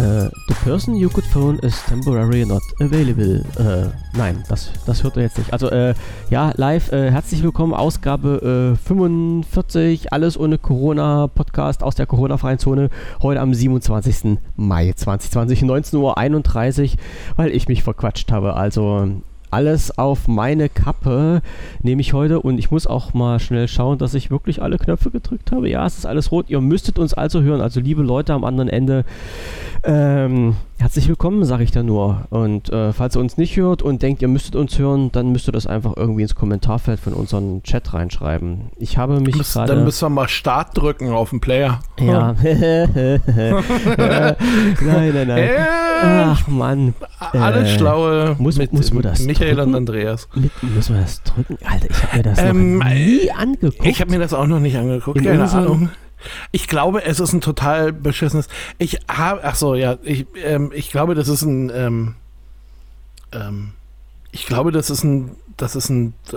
Äh, the person you could phone is temporarily not available. Äh, nein, das, das hört er jetzt nicht. Also, äh, ja, live, herzlich willkommen, Ausgabe 45, äh, alles ohne Corona, Podcast aus der Corona-freien Zone, heute am 27. Mai 2020, 19.31 Uhr, weil ich mich verquatscht habe. Also, alles auf meine Kappe nehme ich heute und ich muss auch mal schnell schauen, dass ich wirklich alle Knöpfe gedrückt habe. Ja, es ist alles rot. Ihr müsstet uns also hören. Also liebe Leute am anderen Ende, ähm, herzlich willkommen, sage ich da nur. Und äh, falls ihr uns nicht hört und denkt, ihr müsstet uns hören, dann müsst ihr das einfach irgendwie ins Kommentarfeld von unserem Chat reinschreiben. Ich habe mich gerade... Dann müssen wir mal Start drücken auf dem Player. Ja. nein, nein, nein. Äh, Ach Mann. Alles äh, Schlaue muss, mit muss man das Michael drücken? und Andreas. Mit, muss man das drücken? Alter, ich habe mir das ähm, noch nie angeguckt. Ich habe mir das auch noch nicht angeguckt. In Keine Ahnung. Ich glaube, es ist ein total beschissenes. Ich habe, ach so, ja, ich, ähm, ich glaube, das ist ein, ähm, ähm, ich glaube, das ist ein, das ist ein äh,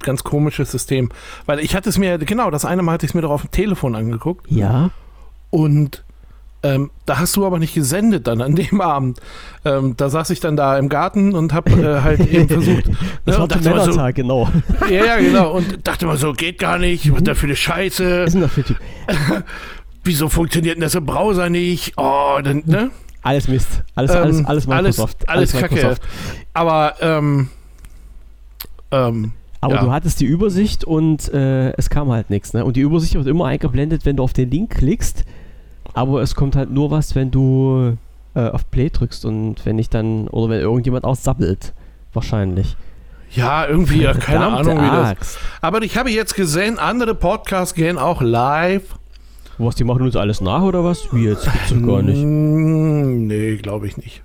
ganz komisches System, weil ich hatte es mir, genau, das eine Mal hatte ich es mir doch auf dem Telefon angeguckt. Ja. Und ähm, da hast du aber nicht gesendet dann an dem Abend. Ähm, da saß ich dann da im Garten und habe äh, halt eben versucht. das ne, war der so, genau. Ja, ja, genau. Und dachte mal so, geht gar nicht, was da für eine Scheiße. Was ist denn das für Typ? Wieso funktioniert denn das im Browser nicht? Oh, dann, ne? Alles Mist. Alles, ähm, alles, alles Microsoft. Alles, alles, alles Kacke. Aber, ähm, ähm, aber ja. du hattest die Übersicht und äh, es kam halt nichts. Ne? Und die Übersicht wird immer eingeblendet, wenn du auf den Link klickst aber es kommt halt nur was, wenn du äh, auf Play drückst und wenn ich dann, oder wenn irgendjemand aussappelt. Wahrscheinlich. Ja, irgendwie, ja, keine Ahnung, wie das. Aber ich habe jetzt gesehen, andere Podcasts gehen auch live. Was, die machen uns alles nach oder was? Wie jetzt? Gibt's doch gar nicht. Mm, nee, glaube ich nicht.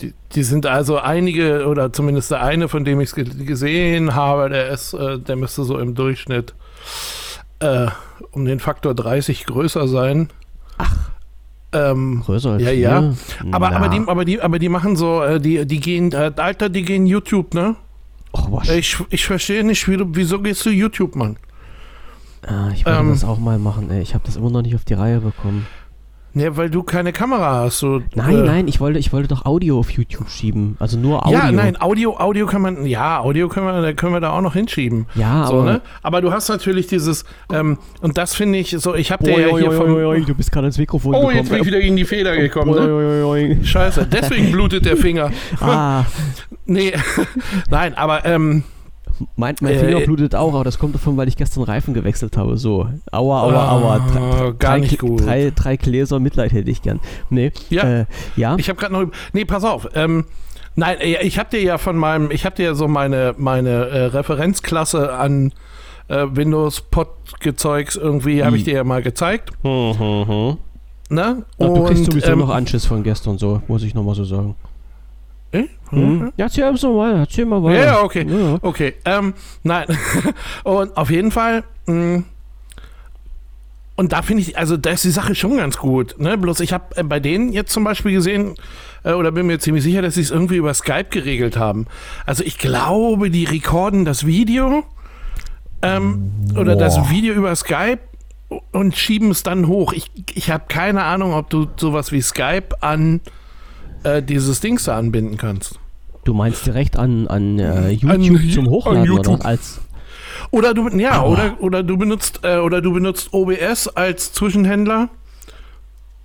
Die, die, sind also einige, oder zumindest der eine, von dem ich es gesehen habe, der ist, äh, der müsste so im Durchschnitt äh, um den Faktor 30 größer sein. Ach. Ähm, Größer als Ja, ja. Aber, aber, die, aber, die, aber die machen so, äh, die, die gehen, äh, Alter, die gehen YouTube, ne? Oh, was? Ich, ich verstehe nicht, wie du, wieso gehst du YouTube, Mann? Ah, ich wollte ähm, das auch mal machen, ey. Ich habe das immer noch nicht auf die Reihe bekommen. Ja, weil du keine Kamera hast. So, nein, äh, nein, ich wollte, ich wollte doch Audio auf YouTube schieben. Also nur Audio. Ja, nein, Audio, Audio kann man, ja, Audio können wir, können wir da auch noch hinschieben. Ja, so, aber. Ne? Aber du hast natürlich dieses, ähm, und das finde ich so, ich habe dir ja hier vom. du bist gerade ins Mikrofon oh, gekommen. Oh, jetzt bin ich wieder gegen die Feder gekommen. Ne? Scheiße, deswegen blutet der Finger. ah. nee, nein, aber, ähm, mein, mein Finger äh, blutet auch, aber das kommt davon, weil ich gestern Reifen gewechselt habe. So, aua, aua, aua. Drei, ah, gar nicht gut. Drei, drei Gläser Mitleid hätte ich gern. Nee, ja. Äh, ja. Ich habe gerade noch. Nee, pass auf. Ähm, nein, äh, ich habe dir ja von meinem. Ich habe dir ja so meine, meine äh, Referenzklasse an äh, Windows Pod-Gezeugs irgendwie, habe ich dir ja mal gezeigt. Hm, hm, hm. Ne? Und, du kriegst sowieso ähm, noch Anschiss von gestern, so, muss ich nochmal so sagen. Äh? Mhm. Ja, erzähl mal weiter, erzähl mal weiter. Ja, okay. Ja. Okay, ähm, nein. und auf jeden Fall, mh, mm, und da finde ich, also da ist die Sache schon ganz gut. Ne? Bloß ich habe äh, bei denen jetzt zum Beispiel gesehen, äh, oder bin mir ziemlich sicher, dass sie es irgendwie über Skype geregelt haben. Also ich glaube, die rekorden das Video ähm, oder das Video über Skype und schieben es dann hoch. Ich, ich habe keine Ahnung, ob du sowas wie Skype an äh, dieses Dings da anbinden kannst. Du meinst direkt an, an äh, YouTube an, zum Hochladen YouTube. oder als oder du ja oder oder du benutzt äh, oder du benutzt OBS als Zwischenhändler.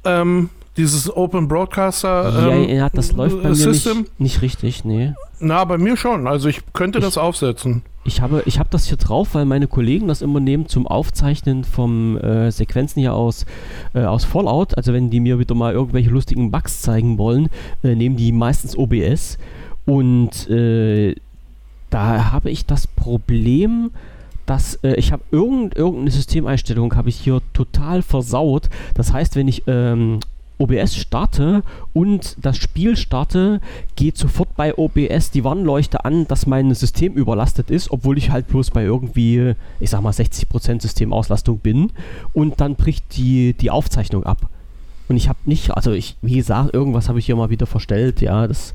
Ähm, dieses Open Broadcaster ähm, ja, ja, das läuft bei System. mir nicht, nicht richtig, nee. Na, bei mir schon. Also ich könnte ich, das aufsetzen. Ich habe, ich habe das hier drauf, weil meine Kollegen das immer nehmen zum Aufzeichnen von äh, Sequenzen hier aus, äh, aus Fallout. Also wenn die mir wieder mal irgendwelche lustigen Bugs zeigen wollen, äh, nehmen die meistens OBS. Und äh, da habe ich das Problem, dass äh, ich habe irgend, irgendeine Systemeinstellung habe ich hier total versaut. Das heißt, wenn ich ähm, OBS starte und das Spiel starte, geht sofort bei OBS die Warnleuchte an, dass mein System überlastet ist, obwohl ich halt bloß bei irgendwie, ich sag mal, 60% Systemauslastung bin. Und dann bricht die, die Aufzeichnung ab. Und ich habe nicht, also ich, wie gesagt, irgendwas habe ich hier mal wieder verstellt, ja, das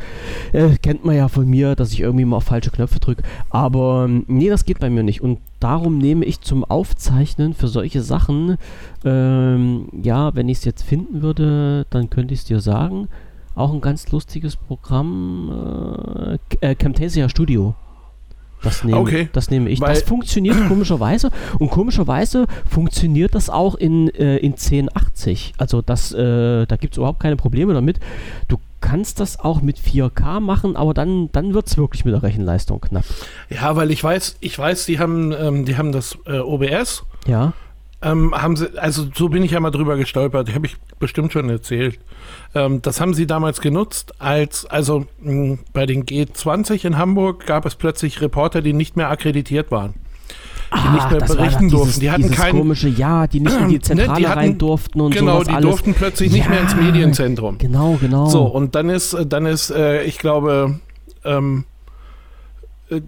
äh, kennt man ja von mir, dass ich irgendwie mal auf falsche Knöpfe drücke. Aber ähm, nee, das geht bei mir nicht. Und darum nehme ich zum Aufzeichnen für solche Sachen, ähm, ja, wenn ich es jetzt finden würde, dann könnte ich es dir sagen. Auch ein ganz lustiges Programm, äh, äh Camtasia Studio. Das nehme, okay. das nehme ich. Weil das funktioniert komischerweise und komischerweise funktioniert das auch in, äh, in 1080. Also das, äh, da gibt es überhaupt keine Probleme damit. Du kannst das auch mit 4K machen, aber dann, dann wird es wirklich mit der Rechenleistung knapp. Ja, weil ich weiß, ich weiß, die haben, ähm, die haben das äh, OBS. Ja. Ähm, haben sie, also so bin ich ja mal drüber gestolpert, habe ich bestimmt schon erzählt. Ähm, das haben sie damals genutzt, als, also mh, bei den G20 in Hamburg gab es plötzlich Reporter, die nicht mehr akkreditiert waren. Die ah, nicht mehr berichten durften. Dieses, die hatten kein komische, ja, die nicht in die Zentrale ne, die hatten, rein durften und Genau, die alles. durften plötzlich ja, nicht mehr ins Medienzentrum. Genau, genau. So, und dann ist, dann ist, äh, ich glaube, ähm, äh,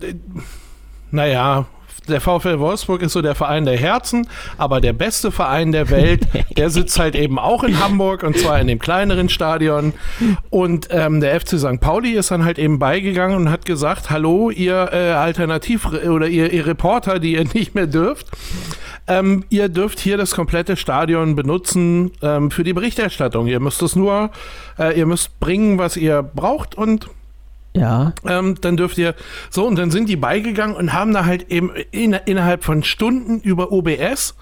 naja, der VfL Wolfsburg ist so der Verein der Herzen, aber der beste Verein der Welt, der sitzt halt eben auch in Hamburg und zwar in dem kleineren Stadion. Und ähm, der FC St. Pauli ist dann halt eben beigegangen und hat gesagt: Hallo, ihr äh, Alternativ- oder ihr, ihr Reporter, die ihr nicht mehr dürft. Ähm, ihr dürft hier das komplette Stadion benutzen ähm, für die Berichterstattung. Ihr müsst es nur, äh, ihr müsst bringen, was ihr braucht und ja. Ähm, dann dürft ihr so und dann sind die beigegangen und haben da halt eben in, innerhalb von Stunden über OBS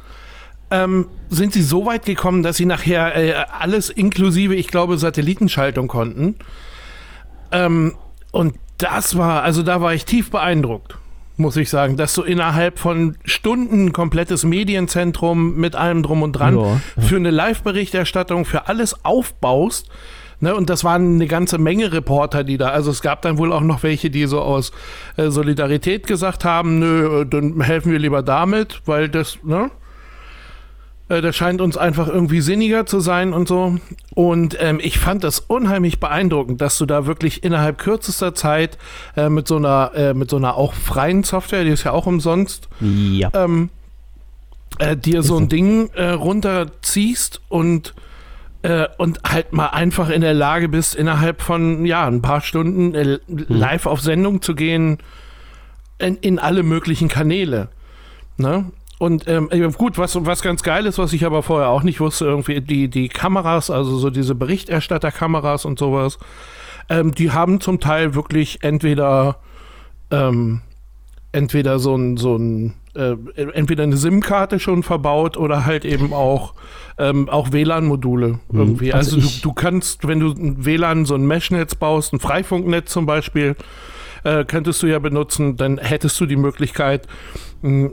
ähm, sind sie so weit gekommen, dass sie nachher äh, alles inklusive, ich glaube, Satellitenschaltung konnten. Ähm, und das war, also da war ich tief beeindruckt, muss ich sagen, dass du innerhalb von Stunden ein komplettes Medienzentrum mit allem drum und dran ja. für eine Live-Berichterstattung, für alles aufbaust Ne, und das waren eine ganze Menge Reporter, die da, also es gab dann wohl auch noch welche, die so aus äh, Solidarität gesagt haben, nö, äh, dann helfen wir lieber damit, weil das, ne? Äh, das scheint uns einfach irgendwie sinniger zu sein und so. Und ähm, ich fand das unheimlich beeindruckend, dass du da wirklich innerhalb kürzester Zeit äh, mit so einer, äh, mit so einer auch freien Software, die ist ja auch umsonst, ja. ähm, äh, dir so ein Ding runterziehst und äh, und halt mal einfach in der Lage bist, innerhalb von ja, ein paar Stunden äh, live auf Sendung zu gehen in, in alle möglichen Kanäle. Ne? Und ähm, gut, was, was ganz geil ist, was ich aber vorher auch nicht wusste, irgendwie die, die Kameras, also so diese Berichterstatterkameras und sowas, ähm, die haben zum Teil wirklich entweder ähm, entweder so ein, so ein äh, entweder eine SIM-Karte schon verbaut oder halt eben auch, ähm, auch WLAN-Module mhm. irgendwie. Also, also du, du kannst, wenn du ein WLAN, so ein Mesh-Netz baust, ein Freifunknetz zum Beispiel, äh, könntest du ja benutzen, dann hättest du die Möglichkeit, mh,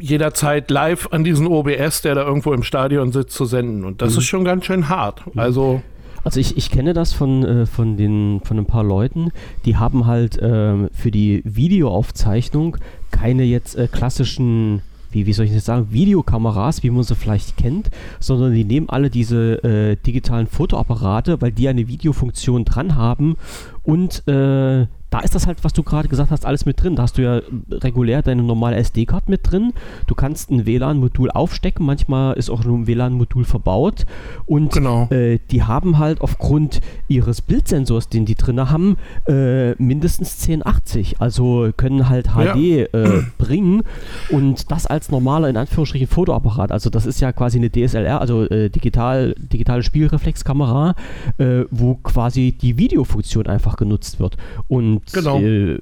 jederzeit live an diesen OBS, der da irgendwo im Stadion sitzt, zu senden. Und das mhm. ist schon ganz schön hart. Also also ich, ich kenne das von, äh, von, den, von ein paar Leuten, die haben halt äh, für die Videoaufzeichnung keine jetzt äh, klassischen wie, wie soll ich das sagen, Videokameras, wie man sie vielleicht kennt, sondern die nehmen alle diese äh, digitalen Fotoapparate, weil die eine Videofunktion dran haben und äh, da ist das halt, was du gerade gesagt hast, alles mit drin. Da hast du ja regulär deine normale SD-Card mit drin. Du kannst ein WLAN-Modul aufstecken. Manchmal ist auch ein WLAN-Modul verbaut. Und genau. äh, die haben halt aufgrund ihres Bildsensors, den die drin haben, äh, mindestens 1080. Also können halt HD ja. äh, bringen. Und das als normaler, in Anführungsstrichen, Fotoapparat. Also das ist ja quasi eine DSLR, also äh, digital, digitale Spielreflexkamera, äh, wo quasi die Videofunktion einfach genutzt wird. Und genau. Äh,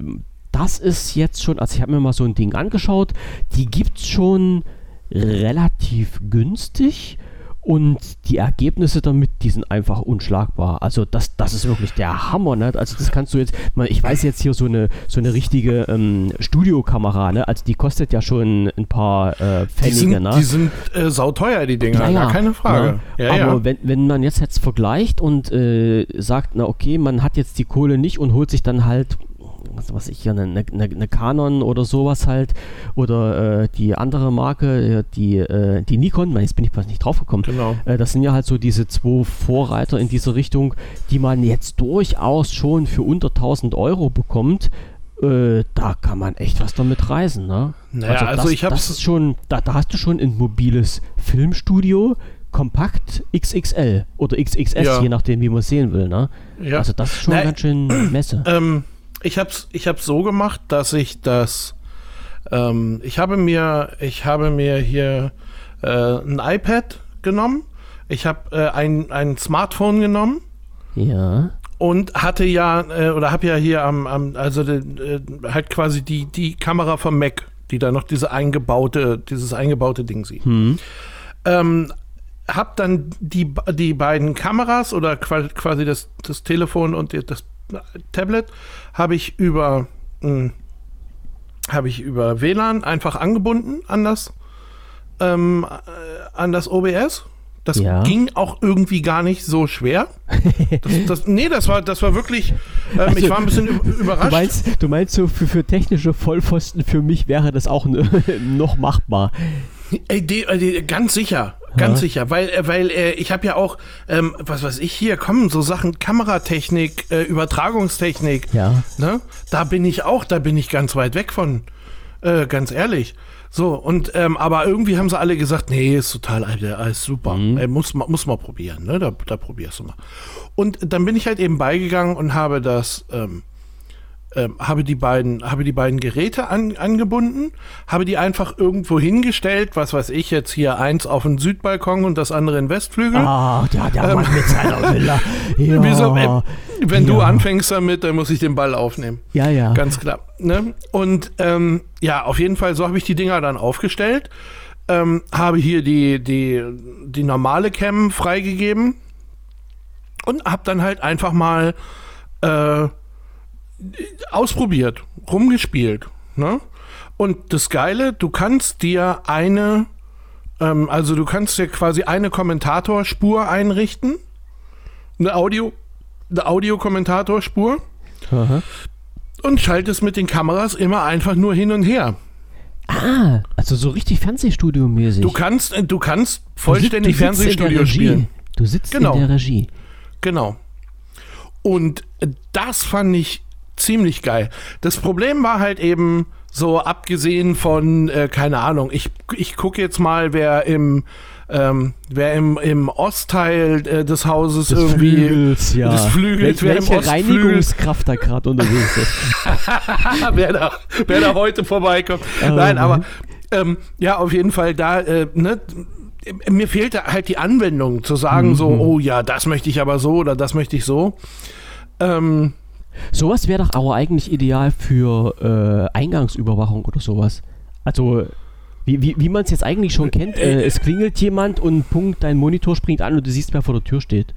das ist jetzt schon, also ich habe mir mal so ein Ding angeschaut, die gibt es schon relativ günstig und die Ergebnisse damit, die sind einfach unschlagbar. Also das, das ist wirklich der Hammer, ne? Also das kannst du jetzt, ich weiß jetzt hier so eine, so eine richtige ähm, Studiokamera, ne? Also die kostet ja schon ein paar äh, Pfennige, die sind, ne? Die sind äh, sauteuer, die Dinger, ja, ja, keine Frage. Ja, Aber Wenn, wenn man jetzt jetzt vergleicht und äh, sagt, na okay, man hat jetzt die Kohle nicht und holt sich dann halt was weiß ich, eine, eine, eine Canon oder sowas halt. Oder äh, die andere Marke, die, äh, die Nikon, jetzt bin ich fast nicht drauf gekommen. Genau. Äh, das sind ja halt so diese zwei Vorreiter in diese Richtung, die man jetzt durchaus schon für unter 1000 Euro bekommt. Äh, da kann man echt was damit reisen, ne? Naja, also, also das, ich hab's. Das ist schon, da, da hast du schon ein mobiles Filmstudio kompakt XXL oder XXS, Ja. je nachdem, wie man es sehen will. Ne? Ja. Also das ist schon Na, ganz schön Messe. Ähm, ich habe es ich hab's so gemacht, dass ich das, ähm, ich habe mir, ich habe mir hier äh, ein iPad genommen, ich habe äh, ein, ein Smartphone genommen ja. und hatte ja, äh, oder habe ja hier am, am also äh, halt quasi die, die Kamera vom Mac, die da noch diese eingebaute, dieses eingebaute Ding sieht. Hm. Ähm, hab dann die, die beiden Kameras oder qua- quasi das, das Telefon und das Tablet habe ich über mh, habe ich über WLAN einfach angebunden an das ähm, äh, an das OBS. Das Ja. ging auch irgendwie gar nicht so schwer. Das, das, nee, das war, das war wirklich. Ähm, ich Also, war ein bisschen ü- Du überrascht. meinst, du meinst so für, für technische Vollpfosten für mich wäre das auch ne, noch machbar. Ey, die, äh, die, ganz sicher, ganz Ja. sicher, weil, äh, weil äh, ich habe ja auch, ähm, was weiß ich hier, kommen so Sachen, Kameratechnik, äh, Übertragungstechnik, Ja. ne? Da bin ich auch, da bin ich ganz weit weg von, äh, ganz ehrlich. So, und, ähm, aber irgendwie haben sie alle gesagt, nee, ist total, Alter, alles super, äh, muss, muss mal probieren, ne? Da, da probierst du mal. Und dann bin ich halt eben beigegangen und habe das, ähm, ähm, habe die beiden, habe die beiden Geräte an, angebunden, habe die einfach irgendwo hingestellt, was weiß ich jetzt hier eins auf den Südbalkon und das andere in Westflügel. Ah, ja, der Mann mit seiner Villa. Ja, Wieso, äh, wenn du ja. anfängst damit, dann muss ich den Ball aufnehmen. Ja, ja. Ganz klar. Ne? Und ähm, ja, auf jeden Fall, so habe ich die Dinger dann aufgestellt. Ähm, habe hier die, die, die normale Cam freigegeben und habe dann halt einfach mal äh, ausprobiert, rumgespielt. Ne? Und das Geile, du kannst dir eine, ähm, also du kannst dir quasi eine Kommentatorspur einrichten, eine Audio, eine Audiokommentatorspur Aha. und schaltest mit den Kameras immer einfach nur hin und her. Ah, also so richtig Fernsehstudio-mäßig. Du kannst, äh, du kannst Du sitzt- vollständig du sitzt in der Fernsehstudio spielen. Du sitzt Genau. in der Regie. Genau. Und das fand ich ziemlich geil. Das Problem war halt eben so abgesehen von, äh, keine Ahnung, ich, ich gucke jetzt mal, wer im, ähm, wer im, im Ostteil äh, des Hauses Des irgendwie Flügels, ja. des Flügels, Wel wer im welche Ostflügel- Reinigungskraft da gerade unterwegs ist. wer, da, wer da heute vorbeikommt. Nein, aber ähm, ja, auf jeden Fall da, äh, ne, mir fehlte halt die Anwendung zu sagen so, oh ja, das möchte ich aber so oder das möchte ich so. Ähm, Sowas wäre doch aber eigentlich ideal für äh, Eingangsüberwachung oder sowas. Also, wie, wie, wie man es jetzt eigentlich schon kennt, äh, es klingelt jemand und Punkt, dein Monitor springt an und du siehst, wer vor der Tür steht.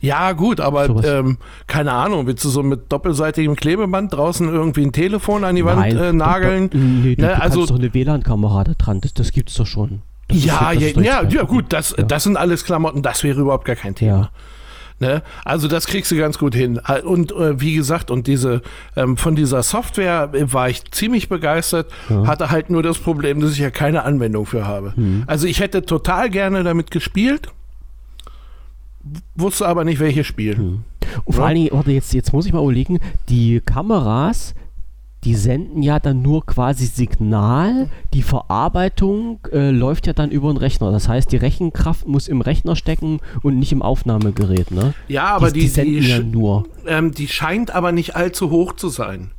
ja, gut, aber ähm, keine Ahnung, willst du so mit doppelseitigem Klebeband draußen irgendwie ein Telefon an die Wand Nein, äh, nageln? nee, du, Ne, du also- doch eine WLAN-Kamera da dran, das, das gibt's doch schon. Das Ja, ja, ist ja, ja, Problem. gut, das, Ja. das sind alles Klamotten, das wäre überhaupt gar kein Thema. Ja. Ne? Also das kriegst du ganz gut hin. Und äh, wie gesagt, und diese ähm, von dieser Software äh, war ich ziemlich begeistert, hatte halt nur das Problem, dass ich ja keine Anwendung für habe. Mhm. Also ich hätte total gerne damit gespielt, wusste aber nicht, welches Spiel. Und vor Ja. allen Dingen, warte, jetzt, jetzt muss ich mal überlegen, die Kameras, die senden ja dann nur quasi Signal, die Verarbeitung äh, läuft ja dann über den Rechner. Das heißt, die Rechenkraft muss im Rechner stecken und nicht im Aufnahmegerät, ne? Ja, aber die, die, die, senden ja sch- nur. ähm, die scheint aber nicht allzu hoch zu sein.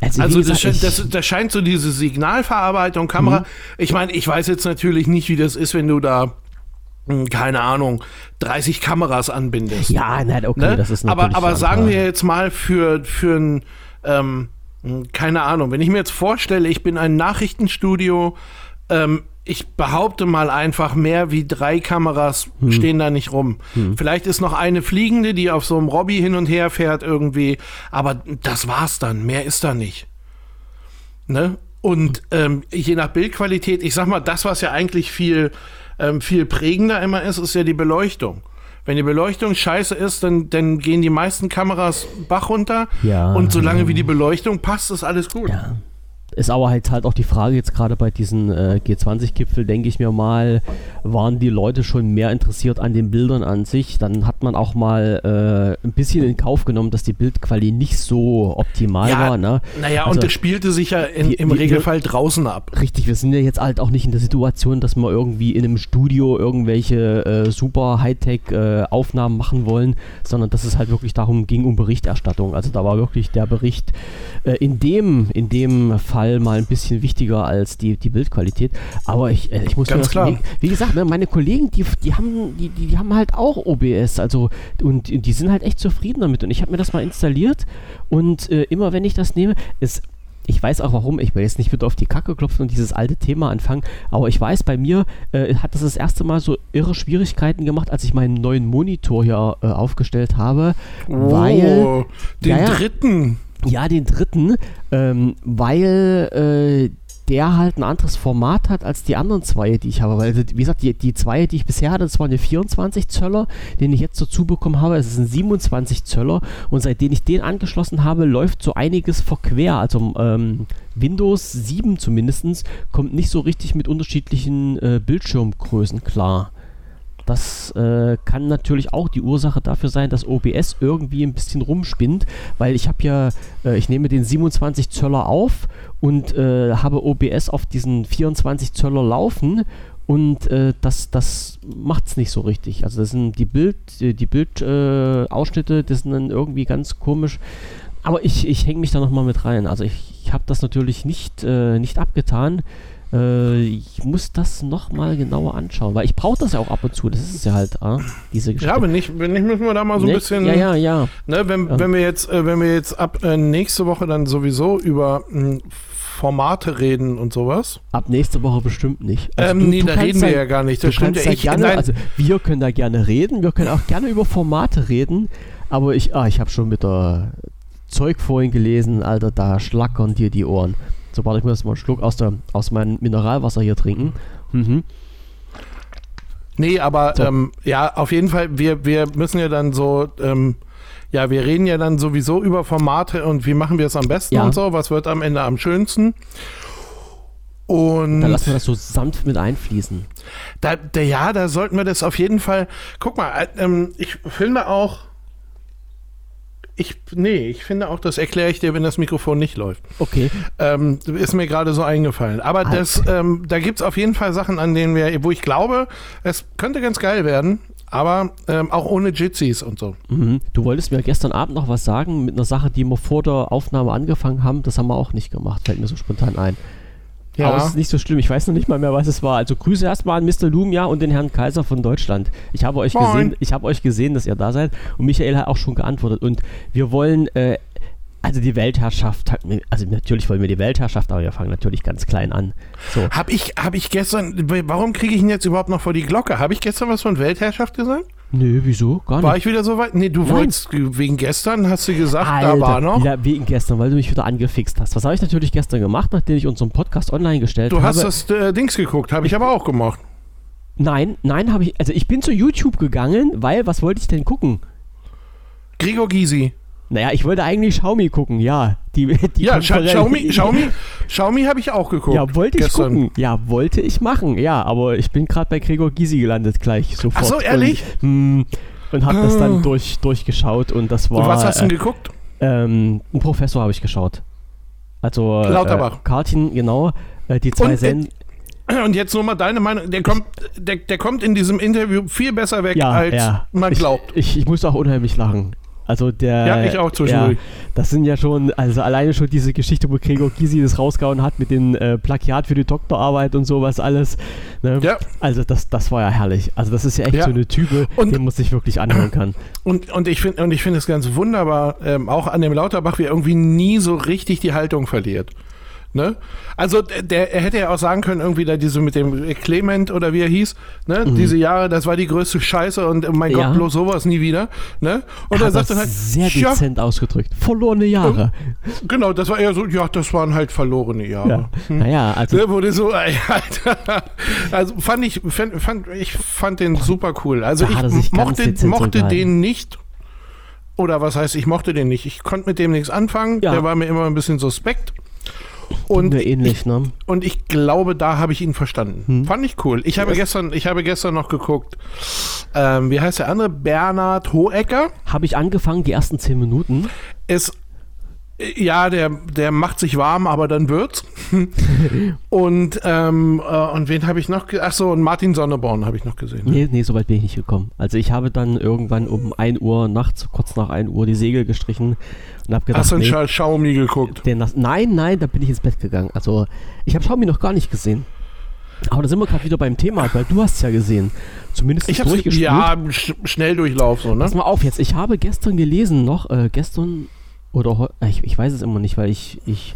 Also, Also das, gesagt, scheint- ich- das, das scheint so diese Signalverarbeitung, Kamera. Mhm. Ich meine, ich weiß jetzt natürlich nicht, wie das ist, wenn du da, hm, keine Ahnung, 30 Kameras anbindest. ja, nein, okay, ne? das ist aber natürlich aber sagen wir jetzt mal für, für ein, ähm, hm, keine Ahnung, wenn ich mir jetzt vorstelle, ich bin ein Nachrichtenstudio, ähm, ich behaupte mal einfach, mehr wie drei Kameras Hm. stehen da nicht rum. Vielleicht ist noch eine fliegende, die auf so einem Robby hin und her fährt irgendwie, aber das war's dann, mehr ist da nicht. Ne? Und ähm, je nach Bildqualität, ich sag mal, das, was ja eigentlich viel, ähm, viel prägender immer ist, ist ja die Beleuchtung. Wenn die Beleuchtung scheiße ist, dann, dann gehen die meisten Kameras Bach runter. Ja, und solange wie die Beleuchtung passt, ist alles gut. Ja. Ist aber halt halt auch die Frage jetzt gerade bei diesen äh, G20-Gipfel, denke ich mir mal, waren die Leute schon mehr interessiert an den Bildern an sich. Dann hat man auch mal äh, ein bisschen in Kauf genommen, dass die Bildqualität nicht so optimal Ja, war. Ne? Naja, Also, und das spielte sich ja in, wir- im wir- Regelfall draußen ab. Richtig, wir sind ja jetzt halt auch nicht in der Situation, dass wir irgendwie in einem Studio irgendwelche äh, super Hightech-Aufnahmen machen wollen, sondern dass es halt wirklich darum ging, um Berichterstattung. Also da war wirklich der Bericht äh, in, dem, in dem Fall mal ein bisschen wichtiger als die, die Bildqualität. Aber ich, äh, ich muss mir Ganz das, klar. Wie, wie gesagt, ne, meine Kollegen, die, die, haben, die, die haben halt auch OBS, also und die sind halt echt zufrieden damit. Und ich habe mir das mal installiert und äh, immer wenn ich das nehme, ist ich weiß auch warum, ich will jetzt nicht wieder auf die Kacke klopfen und dieses alte Thema anfangen, aber ich weiß, bei mir äh, hat das das erste Mal so irre Schwierigkeiten gemacht, als ich meinen neuen Monitor hier äh, aufgestellt habe, weil, oh, den Ja, ja. dritten. Ja, den dritten, ähm, weil äh, der halt ein anderes Format hat als die anderen zwei, die ich habe. Weil, wie gesagt, die, die zwei, die ich bisher hatte, das waren eine 24 Zöller, den ich jetzt dazu bekommen habe. Es ist ein 27 Zöller und seitdem ich den angeschlossen habe, läuft so einiges verquer. Also ähm, Windows 7 zumindest kommt nicht so richtig mit unterschiedlichen äh, Bildschirmgrößen klar. Das äh, kann natürlich auch die Ursache dafür sein, dass OBS irgendwie ein bisschen rumspinnt, weil ich habe ja, äh, ich nehme den 27 Zöller auf und äh, habe OBS auf diesen 24 Zöller laufen und äh, das, das macht es nicht so richtig. Also das sind die Bild, die Bildausschnitte, äh, das sind dann irgendwie ganz komisch. Aber ich, ich hänge mich da nochmal mit rein. Also ich, ich habe das natürlich nicht, äh, nicht abgetan. Äh, ich muss das nochmal genauer anschauen, weil ich brauche das ja auch ab und zu. Das ist ja halt, ah, diese Geschichte. Ja, wenn nicht, wenn nicht, müssen wir da mal so ein Ne? bisschen. Ja, ja, ja. Ne, wenn, Ja. wenn wir jetzt, äh, wenn wir jetzt ab äh, nächste Woche dann sowieso über mh, Formate reden und sowas. Ab nächste Woche bestimmt nicht. ähm, du- nee, du da reden wir ja gar nicht. Das stimmt ja. Ich, gerne, also wir können da gerne reden, wir können auch gerne über Formate reden, aber ich, ah, ich habe schon mit der Zeug vorhin gelesen, Alter, da schlackern dir die Ohren. So, warte, ich muss mal einen Schluck aus, der, aus meinem Mineralwasser hier trinken. Mhm. nee, aber So. ähm, ja, auf jeden Fall, wir, wir müssen ja dann so, ähm, ja, wir reden ja dann sowieso über Formate und wie machen wir es am besten Ja. und so, was wird am Ende am schönsten. Und Dann lassen wir das so sanft mit einfließen. Da, da, ja, da sollten wir das auf jeden Fall. Guck mal, äh, ähm, ich finde auch. Ich, nee, ich finde auch, das erkläre ich dir, wenn das Mikrofon nicht läuft. Okay. Ähm, ist mir gerade so eingefallen. Aber Halt. das, ähm, da gibt es auf jeden Fall Sachen, an denen wir, wo ich glaube, es könnte ganz geil werden, aber ähm, auch ohne Jitsis und so. Mhm. Du wolltest mir gestern Abend noch was sagen mit einer Sache, die wir vor der Aufnahme angefangen haben. Das haben wir auch nicht gemacht, fällt mir so spontan ein. Aber es ist nicht so schlimm. Ich weiß noch nicht mal mehr, was es war. Also Grüße erstmal an Mr. Lumia und den Herrn Kaiser von Deutschland. Ich habe euch Moin. gesehen, ich habe euch gesehen, dass ihr da seid und Michael hat auch schon geantwortet. Und wir wollen, äh, also die Weltherrschaft, also natürlich wollen wir die Weltherrschaft, aber wir fangen natürlich ganz klein an. So. Hab ich, hab ich gestern, warum kriege ich ihn jetzt überhaupt noch vor die Glocke? Habe ich gestern was von Weltherrschaft gesagt? Nö, wieso? Gar War nicht. ich wieder so weit? Nee, du Nein. wolltest wegen gestern, hast du gesagt, Alter, da war noch. Ja, wegen gestern, weil du mich wieder angefixt hast. Was habe ich natürlich gestern gemacht, nachdem ich unseren Podcast online gestellt Du habe? hast das äh, Dings geguckt, habe ich aber auch gemacht. Nein, nein, habe ich. Also ich bin zu YouTube gegangen, weil was wollte ich denn gucken? Gregor Gysi. Naja, ich wollte eigentlich Xiaomi gucken, ja. Die, die Ja, Konferenz- Xiaomi, Xiaomi, Xiaomi habe ich auch geguckt. Ja, wollte ich gestern. gucken. Ja, wollte ich machen. Ja, aber ich bin gerade bei Gregor Gysi gelandet gleich sofort. Ach so, ehrlich? Und, hm, und habe das Ah. dann durch, durchgeschaut und das war. Und was hast du äh, denn geguckt? ähm, ein Professor habe ich geschaut. Also äh, Lauterbach. Äh, Kartin, genau. Äh, die zwei Und, äh, Und jetzt nur mal deine Meinung. Der kommt, der, der kommt in diesem Interview viel besser weg, ja, als ja. man ich, glaubt. Ich, ich muss auch unheimlich lachen. Also der. Ja, ich auch zwischendurch. Ja, das sind ja schon, also alleine schon diese Geschichte, wo Gregor Gysi das rausgehauen hat mit dem äh, Plagiat für die Doktorarbeit und sowas alles. Ne? Ja. Also das, das war ja herrlich. Also das ist ja echt Ja. so eine Type, Und- den man sich wirklich anhören kann. Und, und ich finde und ich finde es ganz wunderbar, ähm, auch an dem Lauterbach, wie er irgendwie nie so richtig die Haltung verliert. Ne? Also der, er hätte ja auch sagen können, irgendwie da diese mit dem Clement oder wie er hieß, ne? diese Jahre, das war die größte Scheiße und oh mein Mhm. Ja. Gott, bloß sowas nie wieder. Ne? Und Er sagt das dann halt, sehr "Tja, dezent ausgedrückt. Verlorene Jahre. genau, das war eher so, ja, das waren halt verlorene Jahre. Ja. Hm. Naja, also Ne, wurde so, Alter. also fand ich, fand, fand, ich fand den super cool. Also ich mochte, mochte den nicht. Oder was heißt, ich mochte den nicht. Ich konnte mit dem nichts anfangen. Ja. Der war mir immer ein bisschen suspekt. Und mir ähnlich, ne? Und ich glaube, da habe ich ihn verstanden. Hm. Fand ich cool. Ich habe, gestern, ich habe gestern noch geguckt, ähm, wie heißt der andere? Bernhard Hohecker. Habe ich angefangen, die ersten zehn Minuten. Ist, ja, der, der macht sich warm, aber dann wird's. und, ähm, äh, und wen habe ich noch? ge- Ach so, und Martin Sonneborn habe ich noch gesehen. Nee, nee, so weit bin ich nicht gekommen. Also ich habe dann irgendwann um 1 Uhr nachts, kurz nach 1 Uhr, die Segel gestrichen und habe gedacht, Hast du einen nee, Xiaomi geguckt? nein, nein, da bin ich ins Bett gegangen. Also ich habe Xiaomi noch gar nicht gesehen. Aber da sind wir gerade wieder beim Thema, weil du hast ja gesehen. Zumindest Ich habe durchgespielt. ja sch Schnelldurchlauf so, ne? Pass mal auf jetzt. Ich habe gestern gelesen noch, äh, gestern oder äh, ich, ich weiß es immer nicht, weil ich, ich,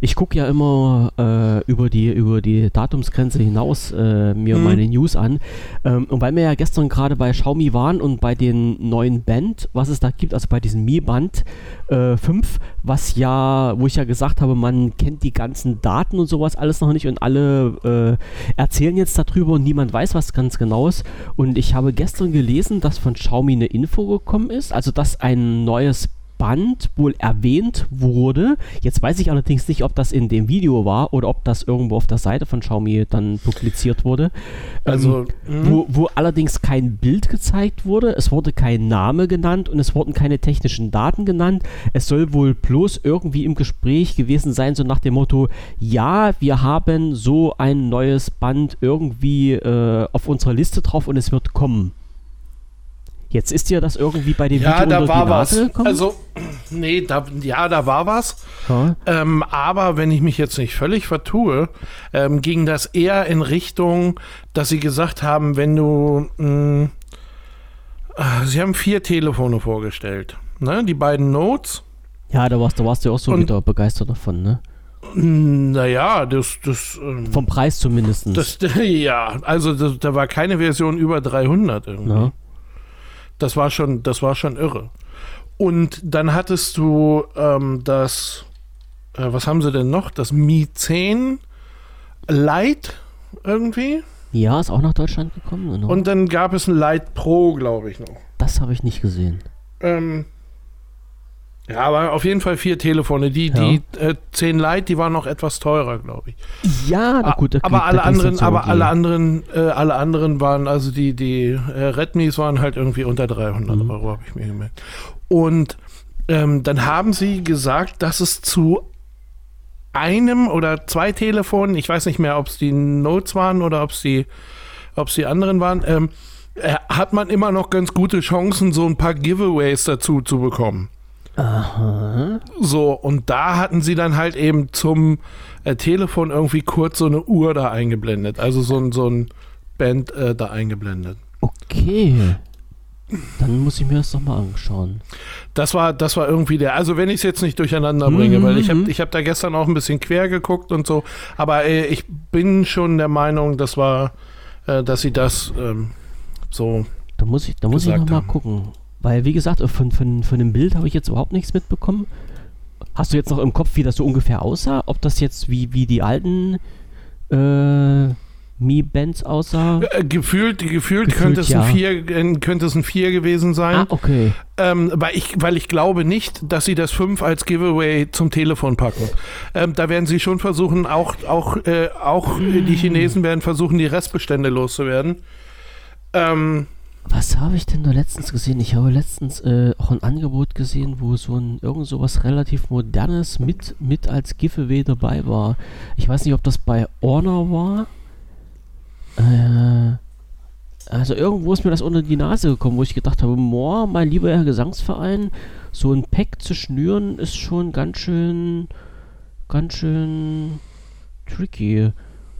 ich gucke ja immer äh, über, die, über die Datumsgrenze hinaus äh, mir Mhm. meine News an. Ähm, und weil wir ja gestern gerade bei Xiaomi waren und bei den neuen Band, was es da gibt, also bei diesem Mi Band äh, 5, was ja, wo ich ja gesagt habe, man kennt die ganzen Daten und sowas alles noch nicht und alle äh, erzählen jetzt darüber und niemand weiß was ganz genau ist. Und ich habe gestern gelesen, dass von Xiaomi eine Info gekommen ist, also dass ein neues Band wohl erwähnt wurde. Jetzt weiß ich allerdings nicht, ob das in dem Video war oder ob das irgendwo auf der Seite von Xiaomi dann publiziert wurde. Also, ähm, wo, wo allerdings kein Bild gezeigt wurde, es wurde kein Name genannt und es wurden keine technischen Daten genannt. Es soll wohl bloß irgendwie im Gespräch gewesen sein, so nach dem Motto, ja, wir haben so ein neues Band irgendwie äh, auf unserer Liste drauf und es wird kommen. Jetzt ist dir das irgendwie bei dem ja, Video da war was. Gekommen? Also, nee, da, ja, da war was. ja. Ähm, aber wenn ich mich jetzt nicht völlig vertue, ähm, ging das eher in Richtung, dass sie gesagt haben, wenn du. Mh, äh, sie haben vier Telefone vorgestellt. Ne? Die beiden Notes. ja, da warst, da warst du auch so Und- wieder begeistert davon, ne? Naja, das. das ähm, Vom Preis zumindest. das, ja, also das, da war keine Version über 300 irgendwie. Ja. Das war schon, das war schon irre. Und dann hattest du ähm, das, äh, was haben sie denn noch? Das Mi 10 Lite irgendwie. ja, ist auch nach Deutschland gekommen. Genau. Und dann gab es ein Lite Pro, glaube ich noch. das habe ich nicht gesehen. Ähm, ja, aber auf jeden Fall vier Telefone. Die, Ja. die äh, 10 Lite, die waren noch etwas teurer, glaube ich. Ja, na gut, da aber alle anderen, aber alle anderen, äh, alle anderen waren, also die, die äh, Redmis waren halt irgendwie unter 300 Mhm. Euro, habe ich mir gemerkt. Und ähm, dann haben sie gesagt, dass es zu einem oder zwei Telefonen, ich weiß nicht mehr, ob es die Notes waren oder ob es die, ob es die anderen waren, ähm, äh, hat man immer noch ganz gute Chancen, so ein paar Giveaways dazu zu bekommen. Aha. So, und da hatten sie dann halt eben zum äh, Telefon irgendwie kurz so eine Uhr da eingeblendet. Also so ein, so ein Band äh, da eingeblendet. Okay. Dann muss ich mir das doch mal anschauen. Das war, das war irgendwie der, also wenn ich es jetzt nicht durcheinander bringe, Mhm, weil ich habe mhm. ich hab da gestern auch ein bisschen quer geguckt und so, aber äh, ich bin schon der Meinung, das war, äh, dass sie das ähm, so, Da muss ich, da muss ich gesagt noch mal haben. gucken. Weil, wie gesagt, äh, von, von, von dem Bild habe ich jetzt überhaupt nichts mitbekommen. Hast du jetzt noch im Kopf, wie das so ungefähr aussah? Ob das jetzt wie, wie die alten äh, Mi-Bands aussah? äh, gefühlt, gefühlt, Gefühlt, könnte, es ja. ein vier, äh, könnte es ein 4 gewesen sein. Ah, okay. Ähm, weil, ich, weil ich glaube nicht, dass sie das 5 als Giveaway zum Telefon packen. Ähm, da werden sie schon versuchen, auch, auch, äh, auch die Chinesen werden versuchen, die Restbestände loszuwerden. Ähm, Was habe ich denn da letztens gesehen? Ich habe letztens äh, auch ein Angebot gesehen, wo so ein irgend sowas relativ modernes mit, mit als Giveaway dabei war. Ich weiß nicht, ob das bei Honor war. Äh, also irgendwo ist mir das unter die Nase gekommen, wo ich gedacht habe, boah, mein lieber Herr Gesangsverein, so ein Pack zu schnüren ist schon ganz schön, ganz schön tricky.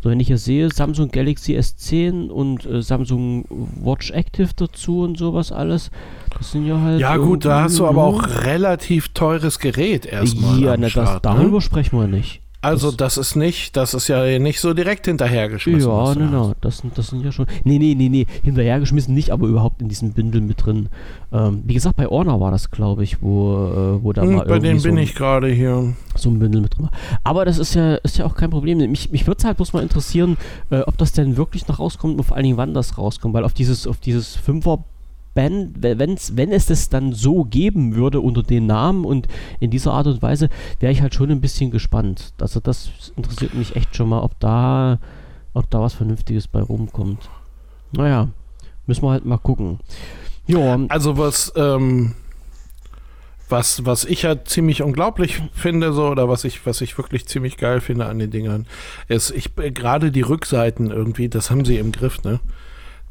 So, wenn ich hier sehe, Samsung Galaxy S10 und äh, Samsung Watch Active dazu und sowas alles, das sind ja halt. ja, gut, da hast du aber auch relativ teures Gerät erstmal. Ja, ne, das, Start, darüber ne? sprechen wir nicht. Also, das- das ist nicht, das ist ja nicht so direkt hinterhergeschmissen. Ja, du genau, hast. das, sind- das sind ja schon. Nee, nee, nee, nee, hinterhergeschmissen nicht, aber überhaupt in diesem Bündel mit drin. Ähm, wie gesagt, bei Orna war das, glaube ich, wo, äh, wo da Hm, mal bei irgendwie dem so, bin ich gerade hier. so ein Bündel mit drin war. Aber das ist ja, ist ja auch kein Problem. Mich, mich würde es halt bloß mal interessieren, äh, ob das denn wirklich noch rauskommt und vor allen Dingen, wann das rauskommt, weil auf dieses, auf dieses Fünfer wenn, wenn's, wenn es das dann so geben würde unter den Namen und in dieser Art und Weise, wäre ich halt schon ein bisschen gespannt. Also das interessiert mich echt schon mal, ob da, ob da was Vernünftiges bei rumkommt. Naja, müssen wir halt mal gucken. Ja. Also was, ähm, was, was ich ja ziemlich unglaublich finde, so, oder was ich, was ich wirklich ziemlich geil finde an den Dingern, ist, ich äh, gerade die Rückseiten irgendwie, das haben sie im Griff, ne?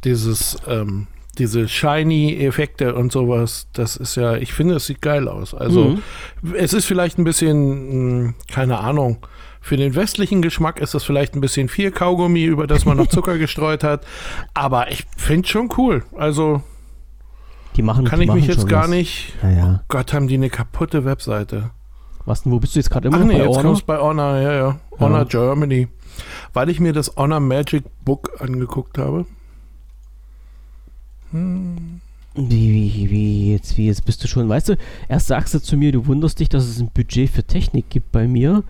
Dieses, ähm, diese Shiny-Effekte und sowas, das ist ja, ich finde, es sieht geil aus. Also, mhm. es ist vielleicht ein bisschen, hm, keine Ahnung, für den westlichen Geschmack ist das vielleicht ein bisschen viel Kaugummi, über das man noch Zucker gestreut hat. Aber ich finde schon cool. Also, die machen, Kann die ich machen mich jetzt gar was. nicht. Ja, ja. Oh Gott, haben die eine kaputte Webseite. Was denn, wo bist du jetzt gerade immer Ach nee, bei jetzt Honor? kommst bei Honor, ja, ja. Honor Germany. Weil ich mir das Honor Magic Book angeguckt habe. Wie, wie, wie, jetzt, wie, jetzt bist du schon, weißt du, erst sagst du zu mir, du wunderst dich, dass es ein Budget für Technik gibt bei mir.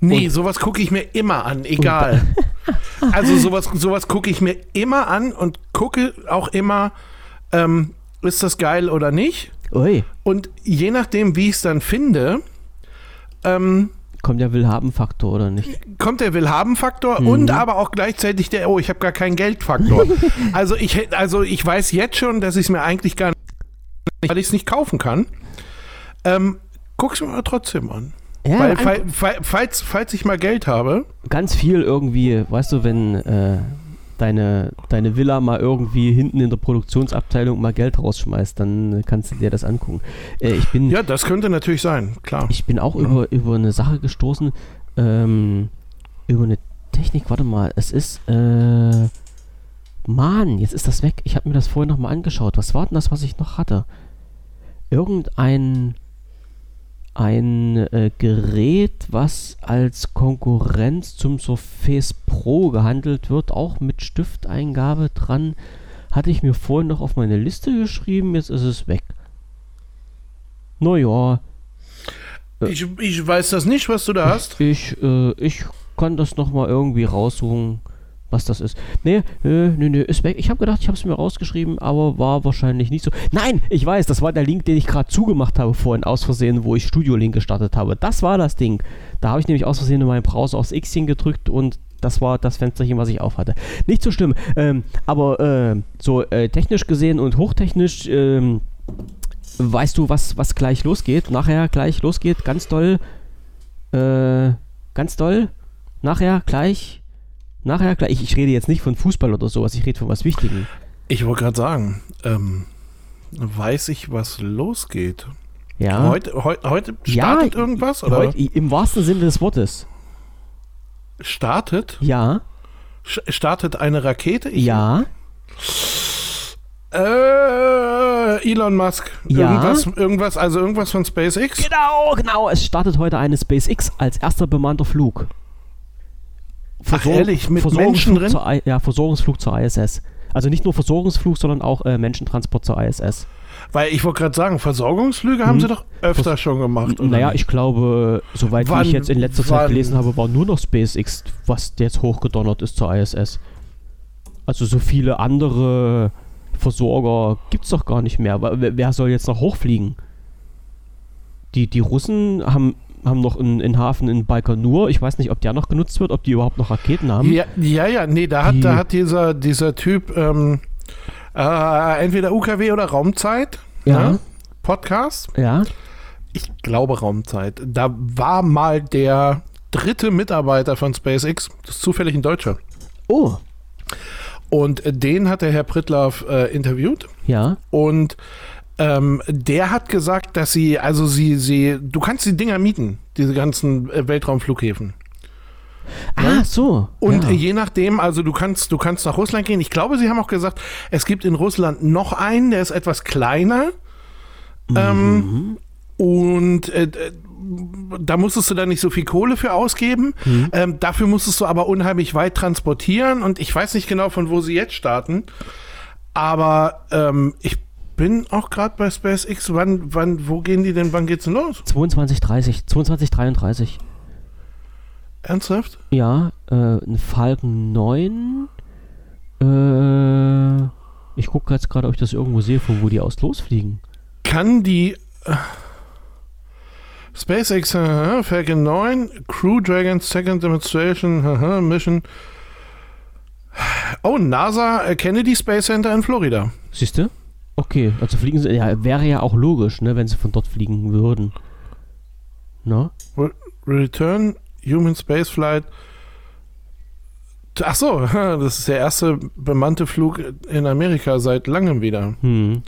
Nee, Und- sowas gucke ich mir immer an, egal. also sowas, sowas gucke ich mir immer an und gucke auch immer, ähm, ist das geil oder nicht? Ui, Und je nachdem, wie ich es dann finde, ähm, kommt der Willhaben-Faktor oder nicht? kommt der Willhaben-Faktor Mhm. und aber auch gleichzeitig der, oh, ich habe gar keinen Geld-Faktor. also, ich, also ich weiß jetzt schon, dass ich es mir eigentlich gar nicht, weil ich es nicht kaufen kann. Ähm, guck's mir aber trotzdem an. Ja, weil, an- fall, fall, falls, falls ich mal Geld habe, ganz viel irgendwie, weißt du, wenn äh, deine, deine Villa mal irgendwie hinten in der Produktionsabteilung mal Geld rausschmeißt, dann kannst du dir das angucken. Äh, ich bin, ja, das könnte natürlich sein, klar. ich bin auch über, über eine Sache gestoßen, ähm, über eine Technik, warte mal, es ist, äh, Mann, jetzt ist das weg. Ich habe mir das vorher nochmal angeschaut. Was war denn das, was ich noch hatte? Irgendein ein äh, Gerät, was als Konkurrenz zum Surface Pro gehandelt wird, auch mit Stifteingabe dran, hatte ich mir vorhin noch auf meine Liste geschrieben, jetzt ist es weg. Naja, Ich, ich weiß das nicht, was du da hast. ich, äh, ich kann das nochmal irgendwie raussuchen, was das ist. Nee, nee, nee, nee, ist weg. Ich habe gedacht, ich habe es mir rausgeschrieben, aber war wahrscheinlich nicht so. Nein, ich weiß, das war der Link, den ich gerade zugemacht habe vorhin aus Versehen, wo ich Studio Link gestartet habe. Das war das Ding. Da habe ich nämlich aus Versehen in meinem Browser aufs Xchen gedrückt und das war das Fensterchen, was ich aufhatte. Nicht so schlimm, ähm, aber äh, so äh, technisch gesehen und hochtechnisch, ähm, weißt du, was, was gleich losgeht? Nachher gleich losgeht, ganz doll. Äh, ganz doll. Nachher gleich. Nachher gleich. Ich, ich rede jetzt nicht von Fußball oder sowas, ich rede von was Wichtigem. Ich wollte gerade sagen, ähm, weiß ich, was losgeht? Ja. Heute, heu, heute Ja, startet irgendwas? Oder Heut, Im wahrsten Sinne des Wortes. startet? Ja. Startet eine Rakete? Ich- Ja. Äh, Elon Musk. Ja. Irgendwas, irgendwas, also irgendwas von SpaceX? Genau, genau. Es startet heute eine SpaceX als erster bemannter Flug. Ach, ehrlich, mit Versorgungsflug Menschen drin? Zur, ja, Versorgungsflug zur ISS. Also nicht nur Versorgungsflug, sondern auch äh, Menschentransport zur ISS. Weil ich wollte gerade sagen, Versorgungsflüge haben Hm. sie doch öfter schon gemacht. oder Naja, ich glaube, soweit wie Wann- ich jetzt in letzter wann- Zeit gelesen habe, war nur noch SpaceX, was jetzt hochgedonnert ist zur ISS. Also so viele andere Versorger gibt es doch gar nicht mehr. Wer soll jetzt noch hochfliegen? Die, die Russen haben, haben noch einen, Hafen in Baikonur. Ich weiß nicht, ob der noch genutzt wird, ob die überhaupt noch Raketen haben. Ja, ja, ja, nee, da hat, Die- da hat dieser, dieser Typ ähm, äh, entweder UKW oder Raumzeit. Ja. ne? Podcast. Ja. Ich glaube Raumzeit. Da war mal der dritte Mitarbeiter von SpaceX, das ist zufällig ein Deutscher. Oh, Und den hat der Herr Prittlaff äh, interviewt. ja. Und ähm, der hat gesagt, dass sie, also sie, sie, du kannst die Dinger mieten, diese ganzen äh, Weltraumflughäfen. Ah, so. Und ja. je nachdem, also du kannst, du kannst nach Russland gehen. Ich glaube, sie haben auch gesagt, es gibt in Russland noch einen, der ist etwas kleiner. Ähm, Mhm. und äh, äh, da musstest du dann nicht so viel Kohle für ausgeben. Mhm. Ähm, dafür musstest du aber unheimlich weit transportieren. Und ich weiß nicht genau, von wo sie jetzt starten. Aber ähm, ich bin auch gerade bei SpaceX. Wann, wann, wo gehen die denn? Wann geht's denn los? 2230, 2233. Ernsthaft? Ja, äh, ein Falcon 9. Äh, Ich gucke jetzt gerade, ob ich das irgendwo sehe, von wo die aus losfliegen. Kann die äh, SpaceX äh, Falcon 9 Crew Dragon Second Demonstration äh, Mission. Oh, NASA äh, Kennedy Space Center in Florida. Siehst du? Okay, also fliegen sie, ja, wäre ja auch logisch, ne, wenn sie von dort fliegen würden. Ne? Re Return Human Spaceflight. Ach so, das ist der erste bemannte Flug in Amerika seit langem wieder. Hm.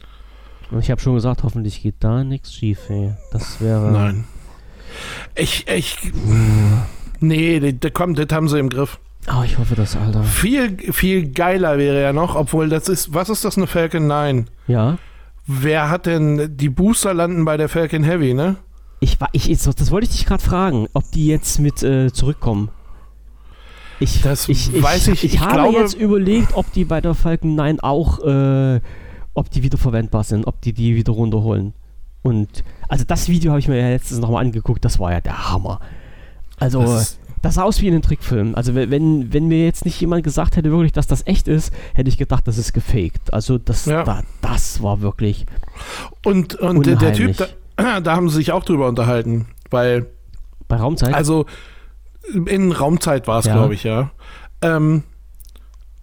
Ich habe schon gesagt, hoffentlich geht da nichts schief, ey. Das wäre. Nein. Ich, ich. Nee, das, komm, das haben sie im Griff. Oh, ich hoffe das, Alter. Viel, viel geiler wäre ja noch, obwohl das ist, was ist das, eine Falcon 9? Ja. Wer hat denn, die Booster landen bei der Falcon Heavy, ne? Ich, ich, ich- das wollte ich dich gerade fragen, ob die jetzt mit äh, zurückkommen. Ich, Das ich, weiß ich, Ich, ich habe glaube- jetzt überlegt, ob die bei der Falcon 9 auch, äh, ob die wieder verwendbar sind, ob die die wieder runterholen. Und, also das Video habe ich mir ja letztens nochmal angeguckt, das war ja der Hammer. Also, Das das, sah aus wie in einem Trickfilm. Also, wenn- wenn, mir jetzt nicht jemand gesagt hätte, wirklich, dass das echt ist, hätte ich gedacht, das ist gefaked. Also, das, Ja. da, das war wirklich. Und, und der, der Typ, Unheimlich. da, da haben sie sich auch drüber unterhalten, weil, Bei Raumzeit. also in Raumzeit war es, Ja. glaube ich, ja. Ähm,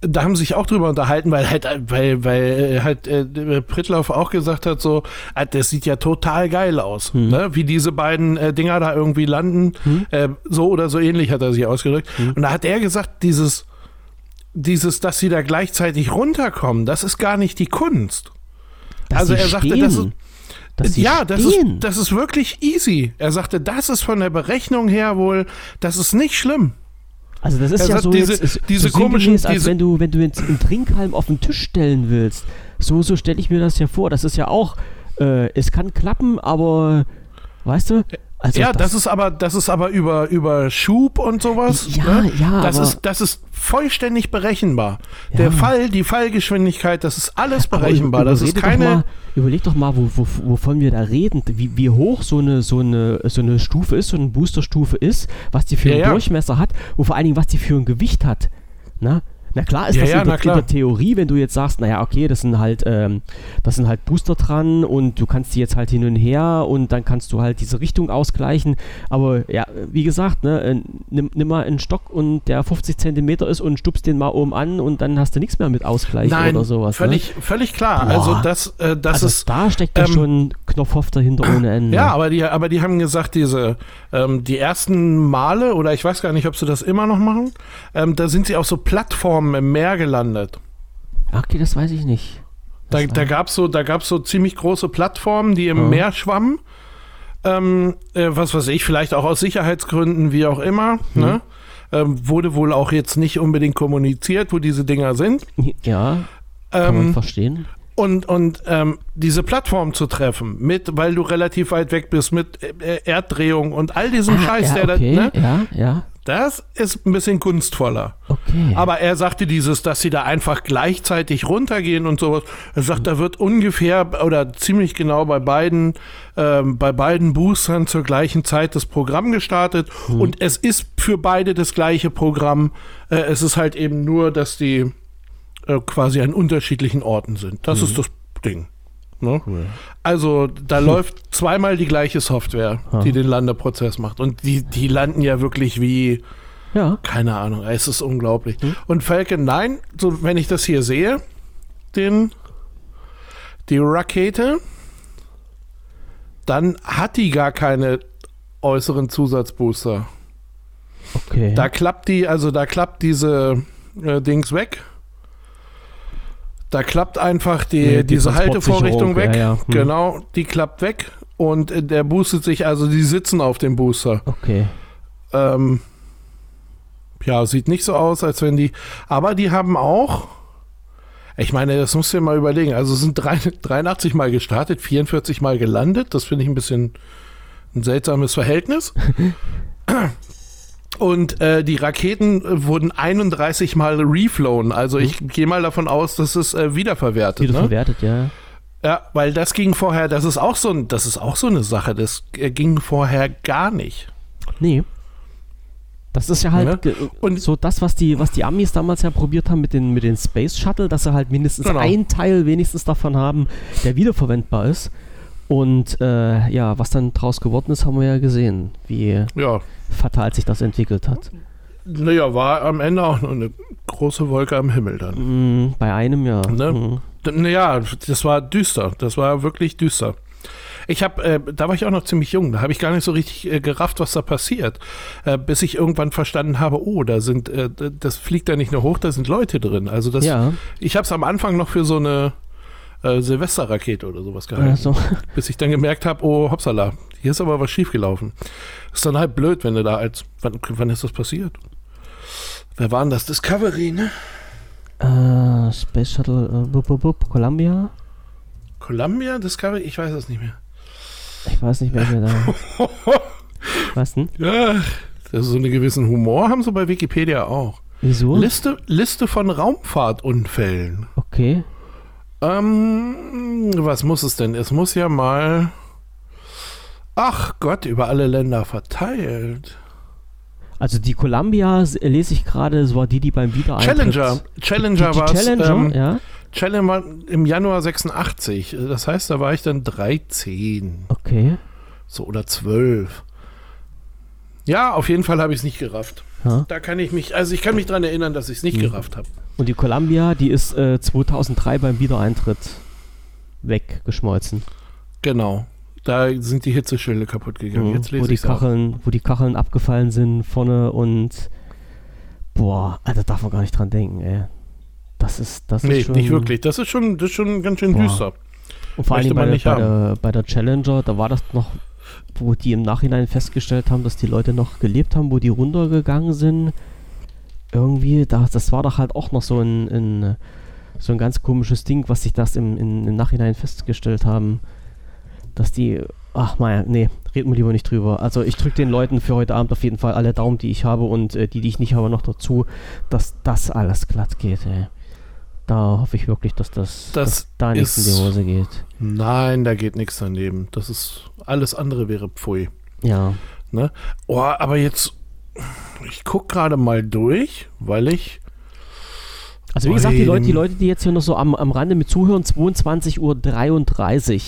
da haben sie sich auch drüber unterhalten, weil halt, weil, weil äh, halt äh, Prittlauf auch gesagt hat, so, äh, das sieht ja total geil aus, Hm. ne? wie diese beiden äh, Dinger da irgendwie landen, Hm. äh, so oder so ähnlich hat er sich ausgedrückt. Hm. Und da hat er gesagt, dieses, dieses, dass sie da gleichzeitig runterkommen, das ist gar nicht die Kunst. dass also er sagte, stehen. das ist- ja, das ist, das ist wirklich easy. Er sagte, das ist von der Berechnung her wohl, das ist nicht schlimm. Also das ist Er ja so diese- jetzt, ist, diese so komischen- als diese- wenn du wenn du jetzt einen Trinkhalm auf den Tisch stellen willst. So so stelle ich mir das ja vor. Das ist ja auch äh, es kann klappen, aber weißt du? Also ja, das, ist aber, das ist aber über, über Schub und sowas. Ja, ne? ja, Das ist, das ist vollständig berechenbar. Der Ja. Fall, die Fallgeschwindigkeit, das ist alles berechenbar. Das ist überleg doch keine. Mal, überleg doch mal, wo, wo, wovon wir da reden, wie, wie hoch so eine, so, eine, so eine Stufe ist, so eine Boosterstufe ist, was die für einen ja. Durchmesser hat und vor allen Dingen, was die für ein Gewicht hat. Na? Na klar ist Ja, das ja, in, der, Theorie, wenn du jetzt sagst, naja, okay, das sind halt, ähm, das sind halt Booster dran und du kannst die jetzt halt hin und her und dann kannst du halt diese Richtung ausgleichen. Aber ja, wie gesagt, ne, äh, nimm, nimm mal einen Stock und der 50 Zentimeter ist und stupst den mal oben an und dann hast du nichts mehr mit Ausgleich Nein, oder sowas. ne? völlig, völlig klar. Boah. Also das, äh, das also ist. da steckt ja ähm, schon Knopfhoff dahinter ohne Ende. Ja, aber die, aber die haben gesagt, diese ähm, die ersten Male, oder ich weiß gar nicht, ob sie das immer noch machen, ähm, da sind sie auf so Plattformen im Meer gelandet. Okay, das weiß ich nicht. Da, Das da gab es so, da gab's so ziemlich große Plattformen, die im Ja. Meer schwammen. Ähm, äh, was weiß ich, vielleicht auch aus Sicherheitsgründen, wie auch immer. Mhm. Ne? Ähm, wurde wohl auch jetzt nicht unbedingt kommuniziert, wo diese Dinger sind. Ja, kann man Ähm, verstehen. und und ähm, diese Plattform zu treffen, mit, weil du relativ weit weg bist, mit äh, Erddrehung und all diesem Scheiß, Ah, ja, der okay, da, ne? ja, ja, das ist ein bisschen kunstvoller. okay. Aber er sagte dieses, dass sie da einfach gleichzeitig runtergehen und sowas. Er sagt, da wird ungefähr oder ziemlich genau bei beiden, ähm, bei beiden Boostern zur gleichen Zeit das Programm gestartet. Und es ist für beide das gleiche Programm. Äh, es ist halt eben nur, dass die äh, quasi an unterschiedlichen Orten sind. Das ist das Ding. Ne? Cool. Also da läuft zweimal die gleiche Software, Ah. die den Landeprozess macht. Und die, die landen ja wirklich wie, Ja, keine Ahnung, es ist unglaublich. Hm? Und Falcon 9, so wenn ich das hier sehe, den, die Rakete, dann hat die gar keine äußeren Zusatzbooster. okay. Da klappt die, also da klappt diese äh, Dings weg. Da klappt einfach die, die diese Haltevorrichtung weg. ja, ja. Hm. Genau, die klappt weg und der boostet sich, also die sitzen auf dem Booster. okay. Ähm, ja, sieht nicht so aus, als wenn die. Aber die haben auch. Ich meine, das musst du dir mal überlegen. Also sind drei, 83 Mal gestartet, 44 Mal gelandet. Das finde ich ein bisschen ein seltsames Verhältnis. Und äh, die Raketen äh, wurden 31 Mal reflown. Also ich gehe mal davon aus, dass es äh, wiederverwertet. Wieder ne? ja. Ja, weil das ging vorher, das ist auch so, ein, das ist auch so eine Sache. Das äh, ging vorher gar nicht. Nee. Das ist ja halt Ja. ge- Und- so das, was die, was die Amis damals ja probiert haben mit den, mit den Space Shuttle, dass sie halt mindestens Genau. ein Teil wenigstens davon haben, der wiederverwendbar ist. Und äh, ja, was dann draus geworden ist, haben wir ja gesehen, wie Ja, fatal sich das entwickelt hat. naja, war am Ende auch nur eine große Wolke am Himmel dann. Mm, bei einem ja. Ne? D- Naja, das war düster. Das war wirklich düster. Ich habe, äh, da war ich auch noch ziemlich jung, da habe ich gar nicht so richtig äh, gerafft, was da passiert, äh, bis ich irgendwann verstanden habe, oh, da sind, äh, das fliegt da nicht nur hoch, da sind Leute drin. Also das, Ja, ich habe es am Anfang noch für so eine äh, Silvesterrakete oder sowas gehalten, also, bis ich dann gemerkt habe, oh, hoppsala, hier ist aber was schiefgelaufen. Ist dann halt blöd, wenn du da als, wann, wann ist das passiert? Wer war denn das? Discovery, ne? äh, Space Shuttle, äh, bup, bup, bup, Columbia? Columbia, Discovery, ich weiß es nicht mehr. Ich weiß nicht mehr, wer da. Was denn? Ja, das ist so einen gewissen Humor haben sie bei Wikipedia auch. Wieso? Liste, Liste von Raumfahrtunfällen. Okay. Ähm, was muss es denn? Es muss ja mal. Ach Gott, über alle Länder verteilt. Also die Columbia lese ich gerade, es war die, die beim Wiedereintritt... Challenger. Challenger war Challenger, ähm, ja. Challenger im Januar 86. Das heißt, da war ich dann 13. Okay. So, oder 12. Ja, auf jeden Fall habe ich es nicht gerafft. Ja. Da kann ich mich, also ich kann mich dran erinnern, dass ich es nicht Mhm. gerafft habe. Und die Columbia, die ist äh, 2003 beim Wiedereintritt weggeschmolzen. Genau. Da sind die Hitzeschilde kaputt gegangen. Mhm. Jetzt wo, lese die es auch. Kacheln, wo die Kacheln abgefallen sind vorne und boah, Alter, darf man gar nicht dran denken, ey. Das ist, das Nee, ist schon, nicht wirklich. Das ist schon, das ist schon ganz schön Boah. düster. Und vor allem bei, bei, der, bei der Challenger, da war das noch, wo die im Nachhinein festgestellt haben, dass die Leute noch gelebt haben, wo die runtergegangen sind. Irgendwie, da, das war doch halt auch noch so ein, ein so ein ganz komisches Ding, was sich das im, in, im Nachhinein festgestellt haben, dass die, ach naja, nee, reden wir lieber nicht drüber. Also ich drücke den Leuten für heute Abend auf jeden Fall alle Daumen, die ich habe und äh, die, die ich nicht habe, noch dazu, dass das alles glatt geht, ey. Da hoffe ich wirklich, dass das, Das dass da nichts in die Hose geht. Nein, da geht nichts daneben. Das ist, alles andere wäre Pfui. Ja. Oh, aber jetzt, ich gucke gerade mal durch, weil ich, Also wie gesagt, die. Leute, die Leute, die jetzt hier noch so am, am Rande mit zuhören, 22.33 Uhr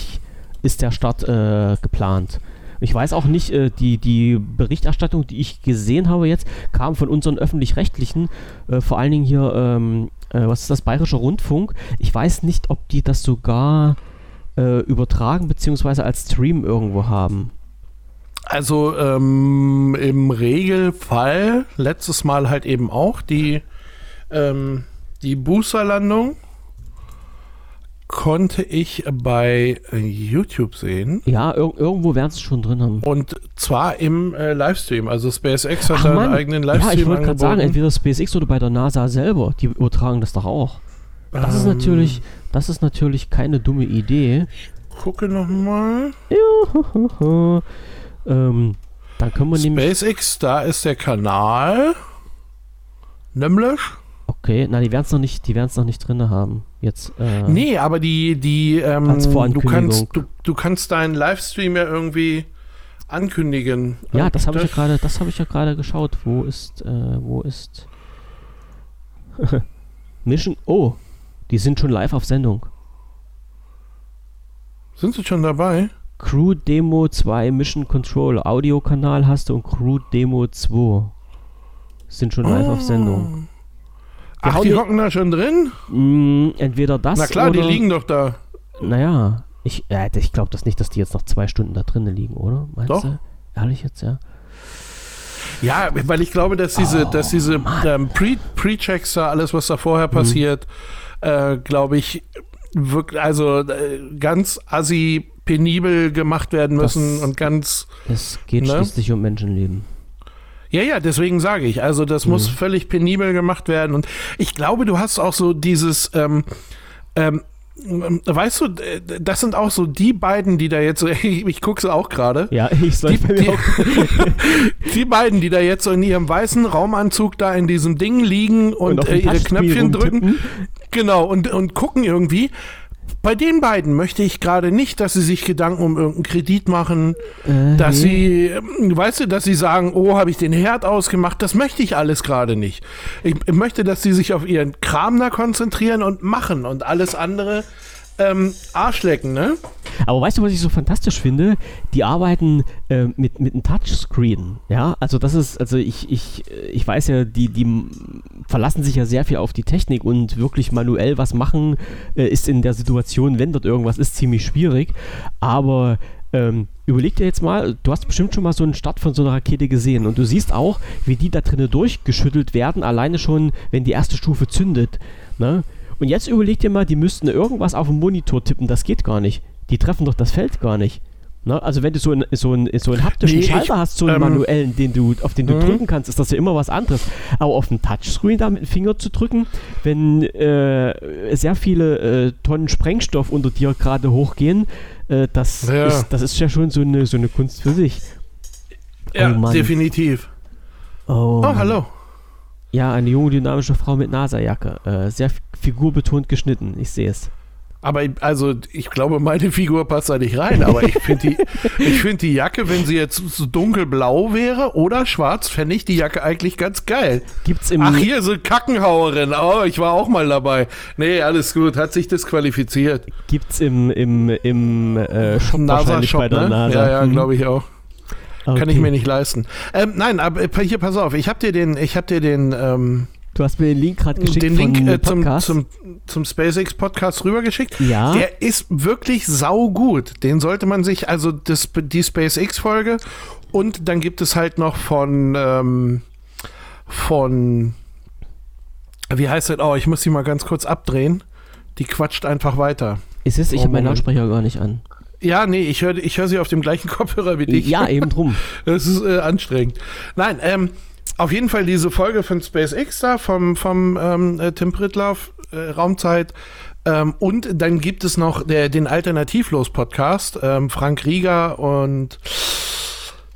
ist der Start äh, geplant. Ich weiß auch nicht, äh, die, die Berichterstattung, die ich gesehen habe jetzt, kam von unseren öffentlich-rechtlichen, äh, vor allen Dingen hier, ähm, äh, was ist das, Bayerischer Rundfunk. Ich weiß nicht, ob die das sogar äh, übertragen beziehungsweise als Stream irgendwo haben. Also ähm, im Regelfall, letztes Mal halt eben auch, die, ähm, die Boosterlandung konnte ich bei YouTube sehen. Ja, ir irgendwo werden sie schon drin haben. Und zwar im äh, Livestream. Also SpaceX hat Ach, da einen Mann. eigenen Ja, Livestream ich wollte gerade sagen, entweder SpaceX oder bei der NASA selber, die übertragen das doch auch. Das ist Ähm, natürlich, das ist natürlich keine dumme Idee. Gucke nochmal. Ähm, dann können wir nämlich. SpaceX, da ist der Kanal. Nämlich? Okay, na, die werden es noch nicht, die werden es noch nicht drin haben. Jetzt. Äh, Nee, aber die, die, ähm, du kannst, du, du kannst deinen Livestream ja irgendwie ankündigen. Ja, das habe ich ja gerade, das habe ich ja gerade geschaut. Wo ist, äh, wo ist Mission? Oh, die sind schon live auf Sendung. Sind sie schon dabei? Crew Demo 2 Mission Control Audiokanal hast du und Crew Demo 2 sind schon live auf Sendung. Die Ach, die hocken da schon drin? Mm, entweder das Na klar, oder, die liegen doch da. Naja, ich, äh, ich glaube das nicht, dass die jetzt noch zwei Stunden da drinnen liegen, oder? Meinst Doch. du? Ehrlich jetzt, ja? Ja, weil ich glaube, dass diese, Oh, dass diese ähm, Pre- Pre-Checks da, alles, was da vorher Mhm. passiert, äh, glaube ich, wirklich, also äh, ganz assi penibel gemacht werden müssen Das- und ganz. Es geht Ne? schließlich um Menschenleben. Ja, ja, deswegen sage ich. Also, das muss Mhm. völlig penibel gemacht werden. Und ich glaube, du hast auch so dieses. Ähm, ähm, Weißt du, das sind auch so die beiden, die da jetzt so, ich, ich gucke sie auch gerade, Ja, ich soll Die- bei die- auch. die beiden, die da jetzt so in ihrem weißen Raumanzug da in diesem Ding liegen und, auf äh, ihre Knöpfchen drücken, genau, und, und gucken irgendwie. Bei den beiden möchte ich gerade nicht, dass sie sich Gedanken um irgendeinen Kredit machen, Äh, dass sie, ähm, weißt du, dass sie sagen, oh, habe ich den Herd ausgemacht. Das möchte ich alles gerade nicht. Ich, ich möchte, dass sie sich auf ihren Kram da konzentrieren und machen und alles andere ähm, Arschlecken, ne? Aber weißt du, was ich so fantastisch finde? Die arbeiten äh, mit, mit einem Touchscreen. Ja, also das ist, also ich, ich, äh, ich weiß ja, die, die verlassen sich ja sehr viel auf die Technik und wirklich manuell was machen, äh, ist in der Situation, wenn dort irgendwas ist, ziemlich schwierig. Aber ähm, überleg dir jetzt mal, du hast bestimmt schon mal so einen Start von so einer Rakete gesehen und du siehst auch, wie die da drinnen durchgeschüttelt werden, alleine schon, wenn die erste Stufe zündet. Ne? Und jetzt überleg dir mal, die müssten irgendwas auf dem Monitor tippen, das geht gar nicht. Die treffen doch das Feld gar nicht. Ne? Also wenn du so einen so einen, so einen haptischen Nee, ich- Schalter hast, so einen ähm, manuellen, den du, auf den du Mhm. drücken kannst, ist das ja immer was anderes. Aber auf dem Touchscreen da mit dem Finger zu drücken, wenn äh, sehr viele äh, Tonnen Sprengstoff unter dir gerade hochgehen, äh, das, Ja. ist, das ist ja schon so eine, so eine Kunst für sich. Ja, Oh definitiv. Oh, Oh, hallo. Ja, eine junge, dynamische Frau mit NASA-Jacke. Äh, sehr figurbetont geschnitten, ich sehe es. Aber ich- also, ich glaube, meine Figur passt da nicht rein. Aber ich finde die, ich find die Jacke, wenn sie jetzt so dunkelblau wäre oder schwarz, fände ich die Jacke eigentlich ganz geil. Gibt's im, Ach, hier so Kackenhauerin. Oh, ich war auch mal dabei. Nee, alles gut. Hat sich disqualifiziert. gibt's im, im, im äh, Shop wahrscheinlich bei NASA-Shop, der ne? NASA. Ja, ja, Hm. glaube ich auch. Kann Okay. ich mir nicht leisten. Ähm, nein, aber äh, hier, pass auf. Ich habe dir den, ich habe dir den, ähm, Du hast mir den Link gerade geschickt den Link äh, zum, zum, zum SpaceX Podcast rübergeschickt. ja, Der ist wirklich saugut. Den sollte man sich, also das, die SpaceX-Folge und dann gibt es halt noch von, ähm, von, wie heißt das? Oh, ich muss die mal ganz kurz abdrehen. Die quatscht einfach weiter. ist es? Ich Oh, habe meinen. Lautsprecher gar nicht an. Ja, nee, ich höre ich hör sie auf dem gleichen Kopfhörer wie dich. Ja, eben drum. Das ist äh, anstrengend. Nein, ähm, auf jeden Fall diese Folge von SpaceX da, vom, vom ähm, äh, Tim Pritloff, äh, Raumzeit. Ähm, und dann gibt es noch der, den Alternativlos-Podcast, ähm, Frank Rieger und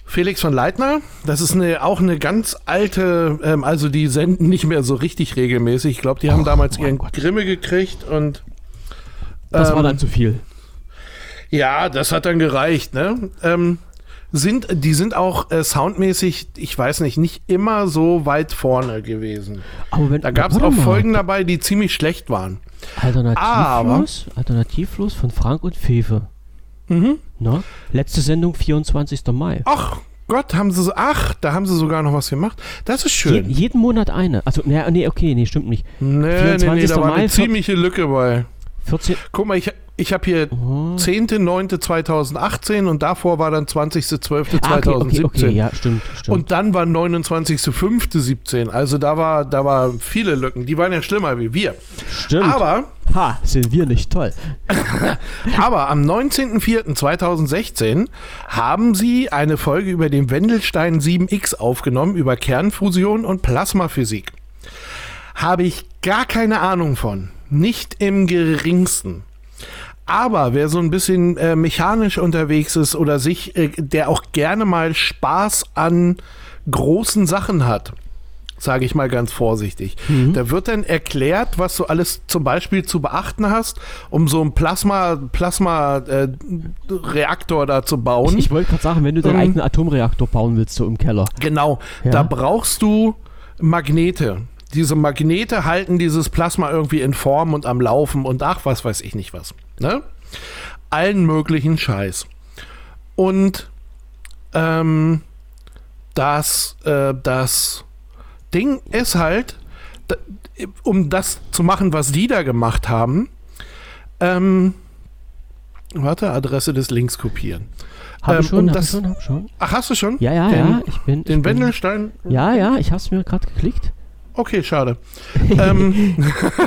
Felix von Leitner. Das ist eine, auch eine ganz alte, ähm, also die senden nicht mehr so richtig regelmäßig. Ich glaube, die haben Och, damals mein ihren Gott. Grimme gekriegt und Das war ähm, dann zu viel. ja, das hat dann gereicht, ne? Ähm, sind, die sind auch äh, soundmäßig, ich weiß nicht, nicht immer so weit vorne gewesen. Aber wenn, Da gab es auch mal. Folgen dabei, die ziemlich schlecht waren. Alternativlos, Alternativlos von Frank und Fefe. Mhm. Ne? Letzte Sendung 24. Mai. Ach Gott, haben sie so, ach, da haben sie sogar noch was gemacht. Das ist Je, schön. jeden Monat eine. Also, ne, nee, okay, nee, stimmt nicht. nee, nee, nee, 24. da war Mai, eine ziemliche Lücke bei. 14. Guck mal, ich, ich habe hier Oh. 10.09.2018 und davor war dann 20.12.2017. Ah, okay, okay, okay, ja, stimmt, stimmt. Und dann war 29.05.17. Also da war, da war viele Lücken. Die waren ja schlimmer wie wir. stimmt. Aber, ha, sind wir nicht toll. aber am 19.04.2016 haben sie eine Folge über den Wendelstein 7X aufgenommen, über Kernfusion und Plasmaphysik. Habe ich gar keine Ahnung von. Nicht im geringsten. Aber wer so ein bisschen äh, mechanisch unterwegs ist oder sich, äh, der auch gerne mal Spaß an großen Sachen hat, sage ich mal ganz vorsichtig, da wird dann erklärt, was du alles zum Beispiel zu beachten hast, um so einen Plasma, Plasma äh, Reaktor da zu bauen. Ich, ich wollte gerade sagen, wenn du deinen Ähm. eigenen Atomreaktor bauen willst, so im Keller. Genau, Ja. da brauchst du Magnete. Diese Magnete halten dieses Plasma irgendwie in Form und am Laufen und ach, was weiß ich nicht was. Ne? Allen möglichen Scheiß. Und ähm, das, äh, das Ding ist halt, um das zu machen, was die da gemacht haben, ähm, warte, Adresse des Links kopieren. Hab Ähm, ich schon, hab das- ich schon, hab schon. Ach, hast du schon? Ja, ja, den, ja, ich bin. Den ich bin, Wendelstein? Ja, ja, ich hab's mir gerade geklickt. Okay, schade. ähm,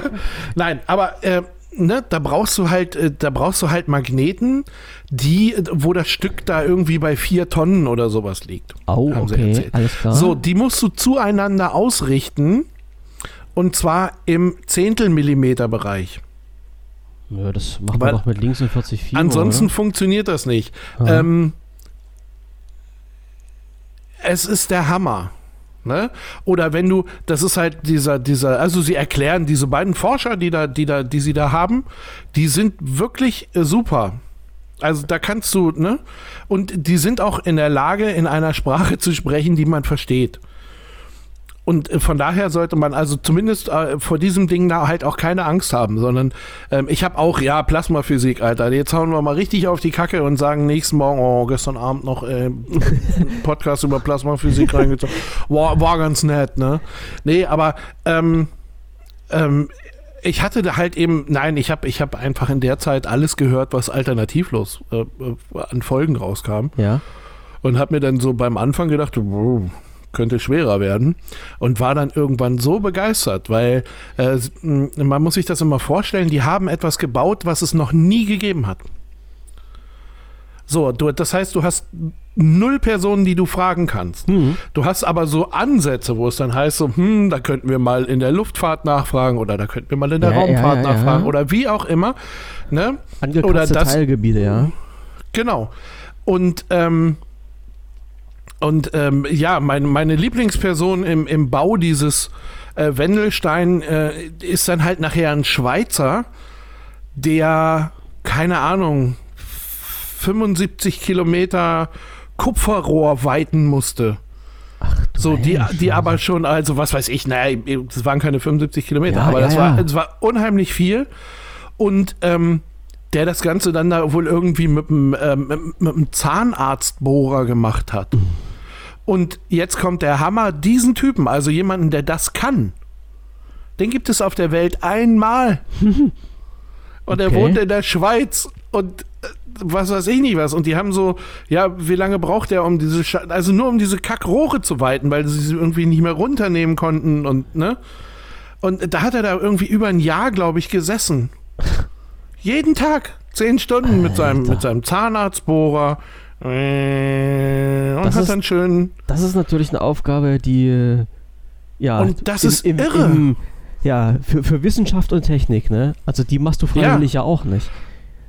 Nein, aber äh, ne, da brauchst du halt, äh, da brauchst du halt Magneten, die, wo das Stück da irgendwie bei vier Tonnen oder sowas liegt. Oh, okay, alles klar. So, die musst du zueinander ausrichten. Und zwar im Zehntelmillimeter-Bereich. Ja, das machen Weil- wir doch mit links und 40 Fieber, Ansonsten funktioniert das nicht. oder? Ähm, es ist der Hammer. Ne? Oder wenn du, das ist halt dieser, dieser, also sie erklären, diese beiden Forscher, die da, die da, die sie da haben, die sind wirklich äh, super. Also da kannst du, ne? Und die sind auch in der Lage, in einer Sprache zu sprechen, die man versteht. Und äh, von daher sollte man also zumindest äh, vor diesem Ding da halt auch keine Angst haben, sondern ähm, ich habe auch, ja, Plasmaphysik, Alter. Jetzt hauen wir mal richtig auf die Kacke und sagen nächsten Morgen, oh, gestern Abend noch äh, Podcast über Plasmaphysik reingezogen. War, war ganz nett, ne? Nee, aber ähm, ähm, ich hatte halt eben, nein, ich habe ich hab einfach in der Zeit alles gehört, was alternativlos äh, äh an Folgen rauskam. Ja. Und habe mir dann so beim Anfang gedacht, wow, könnte schwerer werden und war dann irgendwann so begeistert, weil äh, man muss sich das immer vorstellen, die haben etwas gebaut, was es noch nie gegeben hat. So, du, das heißt, du hast null Personen, die du fragen kannst. Mhm. Du hast aber so Ansätze, wo es dann heißt, so, hm, da könnten wir mal in der Luftfahrt nachfragen oder da könnten wir mal in der ja, Raumfahrt ja, ja, nachfragen oder wie auch immer. Ne? oder das, Teilgebiete, ja. Genau. Und ähm, und ähm, ja, mein, meine Lieblingsperson im, im Bau dieses äh, Wendelstein äh, ist dann halt nachher ein Schweizer, der, keine Ahnung, 75 Kilometer Kupferrohr weiten musste. Ach, so, die, die aber schon, also was weiß ich, naja, das waren keine 75 Kilometer, ja, aber ja, das, ja. War, das war unheimlich viel. Und ähm, der das Ganze dann da wohl irgendwie mit einem, äh, mit einem Zahnarztbohrer gemacht hat. Mhm. Und jetzt kommt der Hammer, diesen Typen, also jemanden, der das kann, den gibt es auf der Welt einmal. und er wohnt in der Schweiz und äh, was weiß ich nicht was. Und die haben so, ja, wie lange braucht er, um diese, Sch also nur um diese Kackrohre zu weiten, weil sie sie irgendwie nicht mehr runternehmen konnten und, ne? Und da hat er da irgendwie über ein Jahr, glaube ich, gesessen. Jeden Tag. Zehn Stunden Alter. mit seinem, mit seinem Zahnarztbohrer, und das hat ist, dann schön. Das ist natürlich eine Aufgabe, die äh, ja. Und das im, ist im, irre. Im, ja, für, für Wissenschaft und Technik, ne? Also die machst du freiwillig ja, ja auch nicht.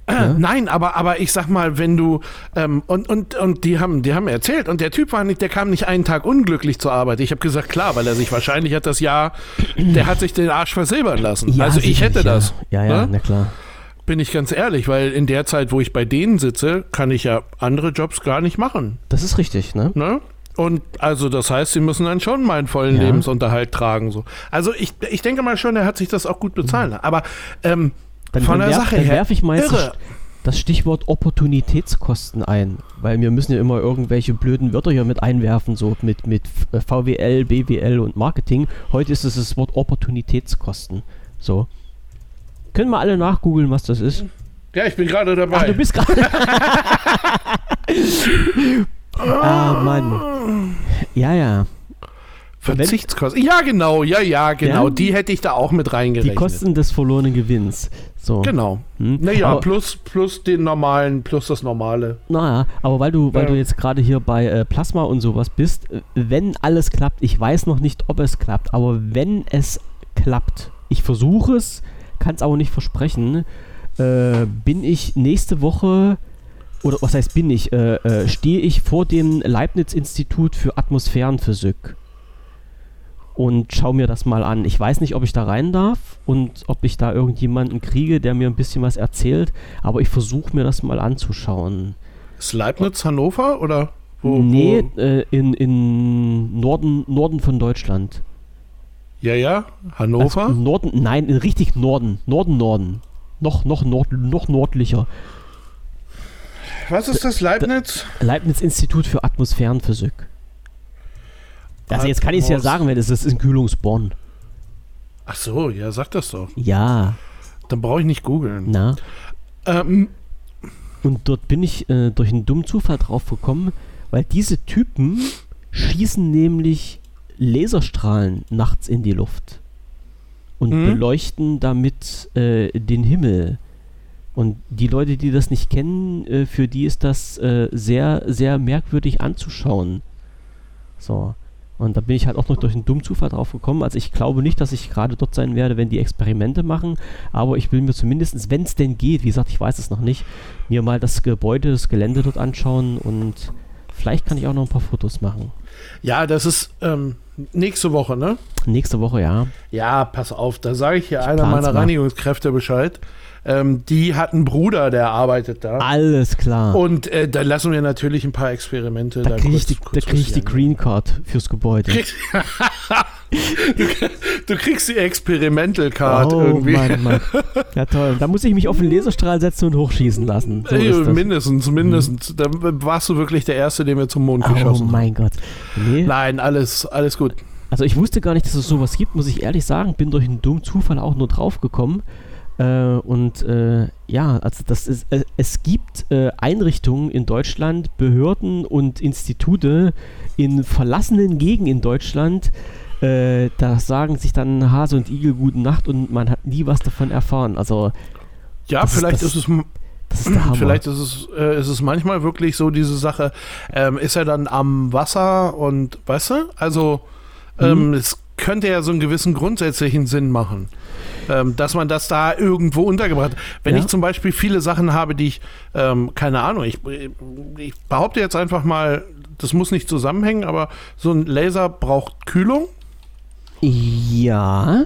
Äh, ja? Nein, aber, aber ich sag mal, wenn du ähm, und, und, und die haben, die haben erzählt und der Typ war nicht, der kam nicht einen Tag unglücklich zur Arbeit. Ich habe gesagt, klar, weil er sich wahrscheinlich hat das Jahr, der hat sich den Arsch versilbern lassen. Ja, also ich hätte das. Ja, ja, ne? na klar bin ich ganz ehrlich, weil in der Zeit, wo ich bei denen sitze, kann ich ja andere Jobs gar nicht machen. Das ist richtig, ne? ne? Und also das heißt, sie müssen dann schon meinen vollen ja. Lebensunterhalt tragen. So. Also ich, ich denke mal schon, er hat sich das auch gut bezahlen. Aber ähm, dann, von dann der werf, Sache dann her, werfe ich mal irre. das Stichwort Opportunitätskosten ein, weil wir müssen ja immer irgendwelche blöden Wörter hier mit einwerfen, so mit, mit VWL, BWL und Marketing. Heute ist es das Wort Opportunitätskosten. So. Können wir alle nachgoogeln, was das ist? Ja, ich bin gerade dabei. Ach, du bist gerade. ah, Mann. Ja, ja. Verzichtskosten. Ja, genau, ja, ja, genau. Ja? Die hätte ich da auch mit reingerechnet. Die Kosten des verlorenen Gewinns. So. Genau. Hm? Naja, plus, plus den normalen, plus das normale. Naja, aber weil du, weil ja. du jetzt gerade hier bei äh, Plasma und sowas bist, äh, wenn alles klappt, ich weiß noch nicht, ob es klappt, aber wenn es klappt, ich versuche es, kann es aber nicht versprechen, äh, bin ich nächste Woche, oder was heißt bin ich, äh, äh, stehe ich vor dem Leibniz-Institut für Atmosphärenphysik und schaue mir das mal an. Ich weiß nicht, ob ich da rein darf und ob ich da irgendjemanden kriege, der mir ein bisschen was erzählt, aber ich versuche mir das mal anzuschauen. Ist Leibniz Hannover oder? Wo, nee, wo? Äh, in, in Norden, Norden von Deutschland. Ja, ja, Hannover. Also Norden, nein, richtig Norden, Norden, Norden. Noch, noch, Nord, noch nördlicher. Was ist das, Leibniz? Leibniz-Institut für Atmosphärenphysik. Also jetzt kann ich es ja sagen, wenn es ist in Kühlungsborn. Ach so, ja, sag das doch. Ja. Dann brauche ich nicht googeln. Na. Ähm. Und dort bin ich äh, durch einen dummen Zufall drauf gekommen, weil diese Typen schießen nämlich Laserstrahlen nachts in die Luft und mhm. beleuchten damit äh, den Himmel. Und die Leute, die das nicht kennen, äh, für die ist das äh, sehr, sehr merkwürdig anzuschauen. So. Und da bin ich halt auch noch durch einen dummen Zufall drauf gekommen. Also ich glaube nicht, dass ich gerade dort sein werde, wenn die Experimente machen. Aber ich will mir zumindest, wenn es denn geht, wie gesagt, ich weiß es noch nicht, mir mal das Gebäude, das Gelände dort anschauen und vielleicht kann ich auch noch ein paar Fotos machen. Ja, das ist ähm, nächste Woche, ne? Nächste Woche, ja. Ja, pass auf, da sage ich hier Ich einer meiner mal. Reinigungskräfte Bescheid. Ähm, die hat einen Bruder, der arbeitet da. Alles klar. Und äh, da lassen wir natürlich ein paar Experimente. da kriege ich, kurz- die- da kurz krieg ich die. Green Card fürs Gebäude. Du kriegst die Experimental Card oh, irgendwie. Mann, Mann. Ja, toll. Da muss ich mich auf den Laserstrahl setzen und hochschießen lassen. So Ey, mindestens, mindestens. Da warst du wirklich der Erste, den wir zum Mond Oh geschossen haben. mein Gott. Nee. Nein, alles, alles gut. Also ich wusste gar nicht, dass es sowas gibt, muss ich ehrlich sagen. Bin durch einen dummen Zufall auch nur draufgekommen. Äh, und äh, ja, also das ist, äh, es gibt äh, Einrichtungen in Deutschland, Behörden und Institute in verlassenen Gegenden in Deutschland, äh, da sagen sich dann Hase und Igel gute Nacht und man hat nie was davon erfahren. Also Ja, Das ist- vielleicht das- ist, es ist. Vielleicht ist es, äh, ist es manchmal wirklich so diese Sache, ähm, ist er dann am Wasser und, weißt du, also ähm, Mhm. es könnte ja so einen gewissen grundsätzlichen Sinn machen, ähm, dass man das da irgendwo untergebracht hat. Wenn Ja. ich zum Beispiel viele Sachen habe, die ich, ähm, keine Ahnung, ich, ich behaupte jetzt einfach mal, das muss nicht zusammenhängen, aber so ein Laser braucht Kühlung Ja.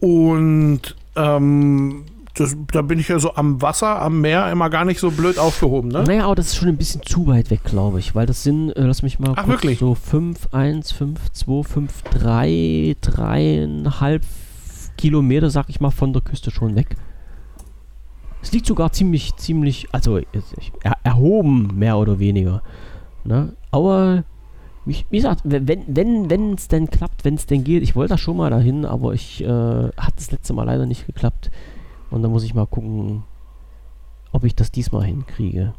und ähm, das, da bin ich ja so am Wasser, am Meer immer gar nicht so blöd aufgehoben, ne? Naja, aber das ist schon ein bisschen zu weit weg, glaube ich, weil das sind, äh, lass mich mal Ach, wirklich? so 5, 1, 5, 2, 5, 3, 3,5 Kilometer, sag ich mal, von der Küste schon weg. Es liegt sogar ziemlich, ziemlich, also er, erhoben, mehr oder weniger. Ne? Aber, wie gesagt, wenn es wenn, wenn es denn klappt, wenn es denn geht, ich wollte da schon mal dahin, aber ich äh, hat das letzte Mal leider nicht geklappt. Und dann muss ich mal gucken, ob ich das diesmal hinkriege.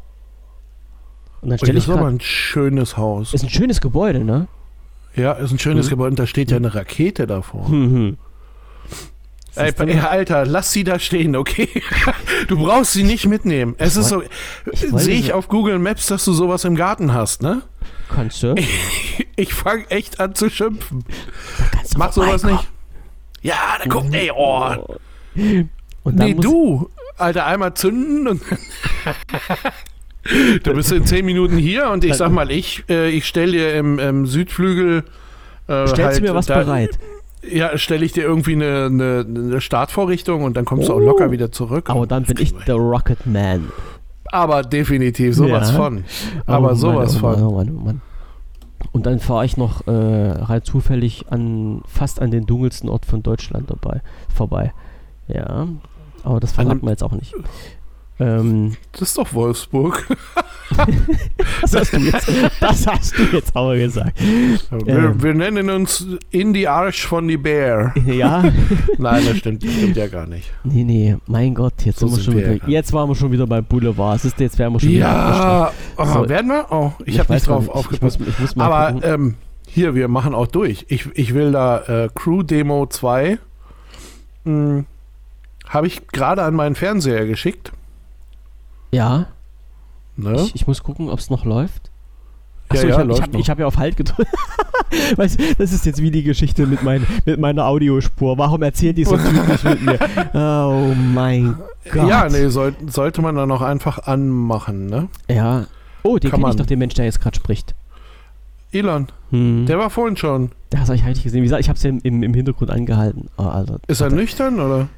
Und dann Oh, stelle das ich ist aber ein schönes Haus. ist ein schönes Gebäude, ne? Ja, ist ein schönes Mhm. Gebäude und da steht ja eine Rakete davor. Hm, hm. Ist Ey, das ey, Alter, lass sie da stehen, okay? Du brauchst sie nicht mitnehmen. Es ist so, ich sehe ich auf Google Maps, dass du sowas im Garten hast, ne? Kannst du? Ich fange echt an zu schimpfen. Mach sowas nicht. Ja, da guck, ey, oh. Und Nee, du, Alter, einmal zünden und. du bist in zehn Minuten hier und ich sag mal, ich, äh, ich stelle dir im, im Südflügel. Äh, Stellst halt du mir was da, bereit? Ja, stelle ich dir irgendwie eine, eine, eine Startvorrichtung und dann kommst du auch Oh. locker wieder zurück. Aber dann bin ich der Rocket Man. Aber definitiv sowas Ja. von. Aber oh sowas Mann, oh von. Mann, oh Mann, oh Mann. Und dann fahre ich noch äh, rein zufällig an fast an den dunkelsten Ort von Deutschland dabei, vorbei. Ja, aber das verraten wir jetzt auch nicht. Ähm, Das ist doch Wolfsburg. das, hast du jetzt, das hast du jetzt aber gesagt. Wir, Ähm. wir nennen uns In die Arsch von die Bär. Ja, Nein, das stimmt, das stimmt ja gar nicht. nee, nee, mein Gott, jetzt So sind wir schon wir wieder, ja. jetzt waren wir schon wieder beim Boulevard. Siehst du, jetzt wären wir schon wieder abgeschlossen. Ja, oh, So. werden wir? Oh, ich, habe weiß nicht drauf mal, aufgepasst. Ich muss, ich muss Aber ähm, hier, wir machen auch durch. Ich, ich will da äh, Crew Demo 2. Hm, habe ich gerade an meinen Fernseher geschickt. ja, Ne? ich, ich muss gucken, ob es noch läuft. Ja, Achso, ja, ich habe hab, hab ja auf Halt gedrückt. weißt, das ist jetzt wie die Geschichte mit, mein, mit meiner Audiospur. Warum erzählt die so typisch mit mir? Oh mein Gott. ja, nee, soll, sollte man dann auch einfach anmachen, ne? Ja. Oh, den kenne ich doch, den Mensch, der jetzt gerade spricht. Elon, Hm. der war vorhin schon. Das habe ich halt nicht gesehen. Wie gesagt, ich habe es ja im, im, Hintergrund angehalten. Oh, Alter. Ist er nüchtern oder?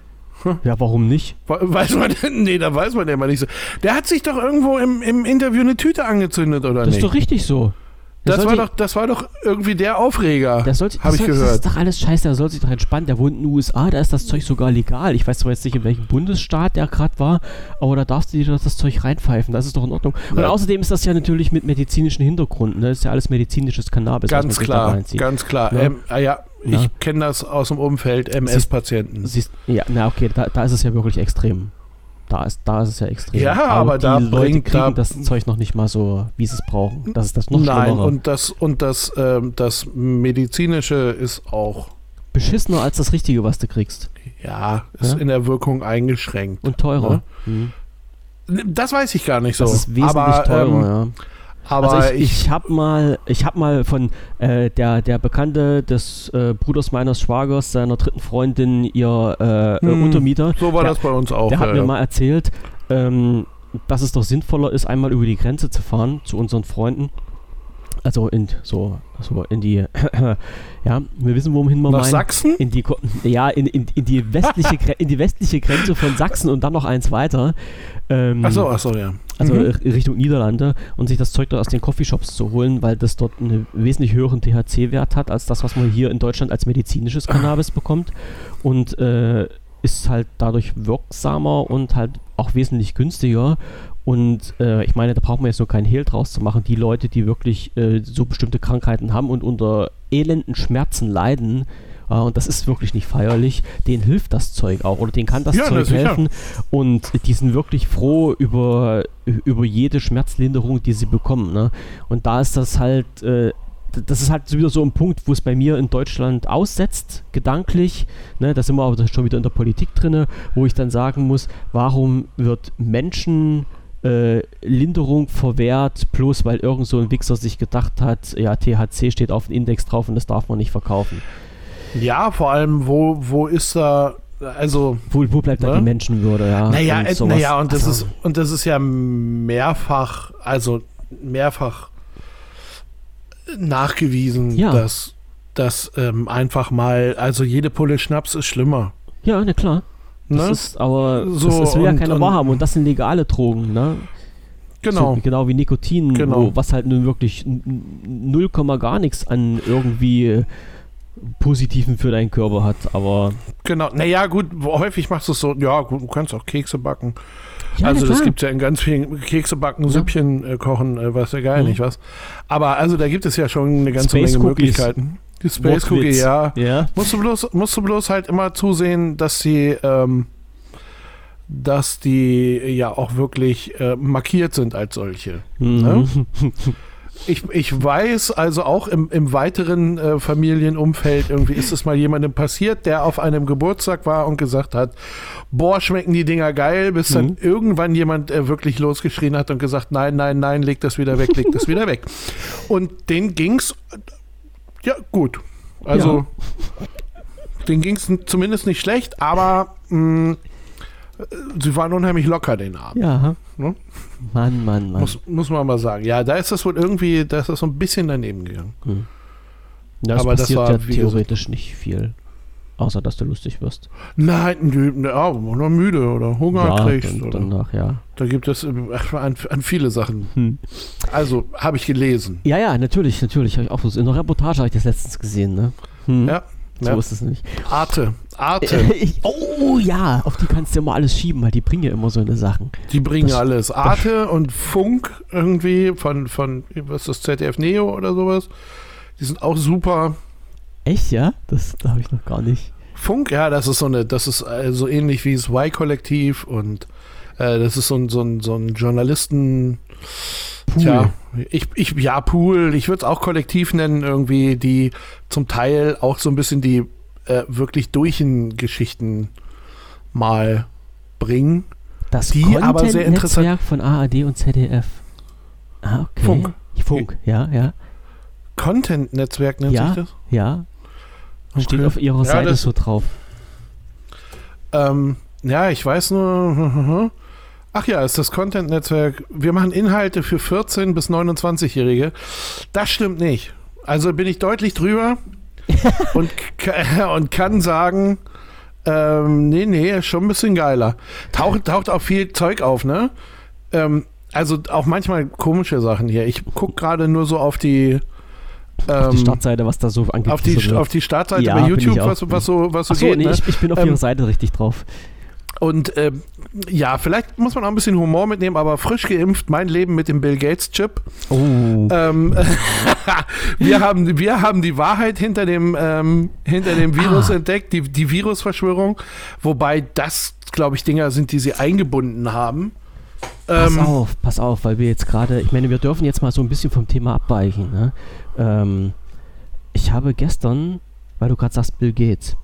Ja, warum nicht? We- Weiß man, nee, da weiß man ja mal nicht so. Der hat sich doch irgendwo im, im Interview eine Tüte angezündet, oder Das ist nicht? doch richtig so. Das, soll war doch, das war doch irgendwie der Aufreger. Der soll sich- Hab das ich soll- Das gehört. ist doch alles scheiße, der soll sich doch entspannen. Der wohnt in den USA, da ist das Zeug sogar legal. Ich weiß zwar jetzt nicht, in welchem Bundesstaat der gerade war, aber da darfst du dir doch das Zeug reinpfeifen. Das ist doch in Ordnung. Und Ja. außerdem ist das ja natürlich mit medizinischen Hintergrund. Ne? Das ist ja alles medizinisches Cannabis, Ganz sich da klar, reinzieht. ganz klar. Ja. Ähm, ah, ja, Ja. ich kenne das aus dem Umfeld, MS-Patienten. Ja, na okay, da, da ist es ja wirklich extrem. Da ist, da ist es ja extrem. Ja, aber die da Leute bringt kriegen da- das Zeug noch nicht mal so, wie sie es brauchen. Das ist das noch Nein, Schlimmere. und das, und das, ähm, das Medizinische ist auch, Beschissener als das Richtige, was du kriegst. ja, ist Ja? in der Wirkung eingeschränkt. Und teurer. Mhm. Das weiß ich gar nicht so. Das ist wesentlich aber, teurer, ähm, ja. Aber also ich, ich, ich habe mal, ich habe mal von äh, der der Bekannte des äh, Bruders meines Schwagers, seiner dritten Freundin, ihr äh, äh, Hm, Untermieter, so war der- das bei uns auch. der hat mir mal erzählt, ähm, dass es doch sinnvoller ist, einmal über die Grenze zu fahren zu unseren Freunden Also in so, so in die, ja, wir wissen, wohin wir Nach meinen. Sachsen? In die, ja, in, in, in, die westliche, in die westliche Grenze von Sachsen und dann noch eins weiter. Ähm, Achso, achso, ja. Also Mhm. Richtung Niederlande und sich das Zeug dort aus den Coffeeshops zu holen, weil das dort einen wesentlich höheren THC-Wert hat als das, was man hier in Deutschland als medizinisches Cannabis bekommt und äh, ist halt dadurch wirksamer und halt auch wesentlich günstiger. Und äh, ich meine, da braucht man jetzt nur keinen Hehl draus zu machen. Die Leute, die wirklich äh, so bestimmte Krankheiten haben und unter elenden Schmerzen leiden, und das ist wirklich nicht feierlich, denen hilft das Zeug auch oder denen kann das Ja, Zeug sicher. helfen. Und die sind wirklich froh über, über jede Schmerzlinderung, die sie bekommen. Ne? Und da ist das halt, äh, das ist halt wieder so ein Punkt, wo es bei mir in Deutschland aussetzt, gedanklich. Ne? Da sind wir aber schon wieder in der Politik drin, wo ich dann sagen muss, warum wird Menschen äh, Linderung verwehrt, bloß weil irgend so ein Wichser sich gedacht hat, ja, THC steht auf dem Index drauf und das darf man nicht verkaufen. Ja, vor allem, wo, wo ist da, also, Wo, wo bleibt da Ne? die Menschenwürde, ja? naja, und äh, naja, und das Also, ist, und das ist ja mehrfach, also mehrfach nachgewiesen, Ja. dass, dass ähm, einfach mal, also jede Pulle Schnaps ist schlimmer. Ja, na klar. Das Ne? ist, aber So, das, das will ja keiner wahrhaben und das sind legale Drogen, ne? Genau. So, genau wie Nikotin, Genau. wo, was halt nun wirklich n- n- 0, gar nichts an irgendwie Positiven für deinen Körper hat. Aber Genau. Naja, gut, häufig machst du es so, ja, gut, du kannst auch Kekse backen. ja, also das gibt es ja in ganz vielen Kekse backen, Ja. Süppchen äh, kochen, äh, weiß ja gar Mhm. nicht was. Aber also da gibt es ja schon eine ganze Space Menge Cookies. Möglichkeiten. Die Space Cookie, ja. Ja. Musst du bloß, musst du bloß halt immer zusehen, dass sie, ähm, dass die ja auch wirklich äh, markiert sind als solche. Mhm. Ich, ich weiß also auch im, im weiteren äh, Familienumfeld, irgendwie ist es mal jemandem passiert, der auf einem Geburtstag war und gesagt hat, boah, schmecken die Dinger geil, bis dann Mhm. irgendwann jemand äh, wirklich losgeschrien hat und gesagt, nein, nein, nein, leg das wieder weg, leg das wieder weg. Und den ging's, ja, gut. Also, den ging's zumindest nicht schlecht, aber mh, äh, sie waren unheimlich locker den Abend. ja. Ne? Mann, Mann, Mann. Muss, muss man mal sagen. Ja, da ist das wohl irgendwie, da ist das so ein bisschen daneben gegangen. Ja, es aber das passiert war, ja wie gesagt- theoretisch nicht viel. Außer, dass du lustig wirst. Nein, nö, ja, oder müde oder Hunger ja, kriegst. Oder, danach, ja. da gibt es an, an viele Sachen. Hm. Also, habe ich gelesen. Ja, ja, natürlich, natürlich. Habe ich auch so. In der Reportage habe ich das letztens gesehen, ne? Hm. Ja, So ja. ist es nicht. Arte. Arte. Ich, oh ja, auf die kannst du immer alles schieben, weil die bringen ja immer so eine Sachen. Die bringen Das- alles. Arte und Funk irgendwie von, von, was ist das, ZDF Neo oder sowas. Die sind auch super. Echt, ja? Das da habe ich noch gar nicht. Funk, ja, das ist so eine, das ist äh, so ähnlich wie das Y-Kollektiv und äh, das ist so ein, so ein, so ein Journalisten. Pool. Tja, ich, ich, ja, Pool, ich würde es auch Kollektiv nennen, irgendwie, die zum Teil auch so ein bisschen die äh, wirklich durchen Geschichten mal bringen. Das die aber sehr interessant- Content-Netzwerk von ARD und ZDF. Ah, okay. Funk. Funk, ja, ja, Content-Netzwerk nennt Ja. sich das? ja. Steht Okay. auf ihrer Ja, Seite das- so drauf. Ähm, ja, ich weiß nur. Ach ja, ist das Content-Netzwerk. Wir machen Inhalte für 14- bis 29-Jährige. Das stimmt nicht. Also bin ich deutlich drüber und, und kann sagen, ähm, nee, nee, schon ein bisschen geiler. Taucht, taucht auch viel Zeug auf, ne? Ähm, also auch manchmal komische Sachen hier. Ich gucke gerade nur so auf die Auf die ähm, Startseite, was da so angeht. auf die, auf die Startseite Ja, bei YouTube, was, was so, was so Achso, geht. nee, ne? ich, ich bin auf Ähm, ihrer Seite richtig drauf. Und ähm, ja, vielleicht muss man auch ein bisschen Humor mitnehmen, aber frisch geimpft, mein Leben mit dem Bill Gates Chip. Oh. Ähm, wir, haben, wir haben die Wahrheit hinter dem, ähm, hinter dem Virus Ah. entdeckt, die, die Virusverschwörung, wobei das, glaube ich, Dinger sind, die sie eingebunden haben. Pass Ähm, auf, pass auf, weil wir jetzt gerade, ich meine, wir dürfen jetzt mal so ein bisschen vom Thema abweichen. Ne? Ähm, ich habe gestern, weil du gerade sagst, Bill Gates,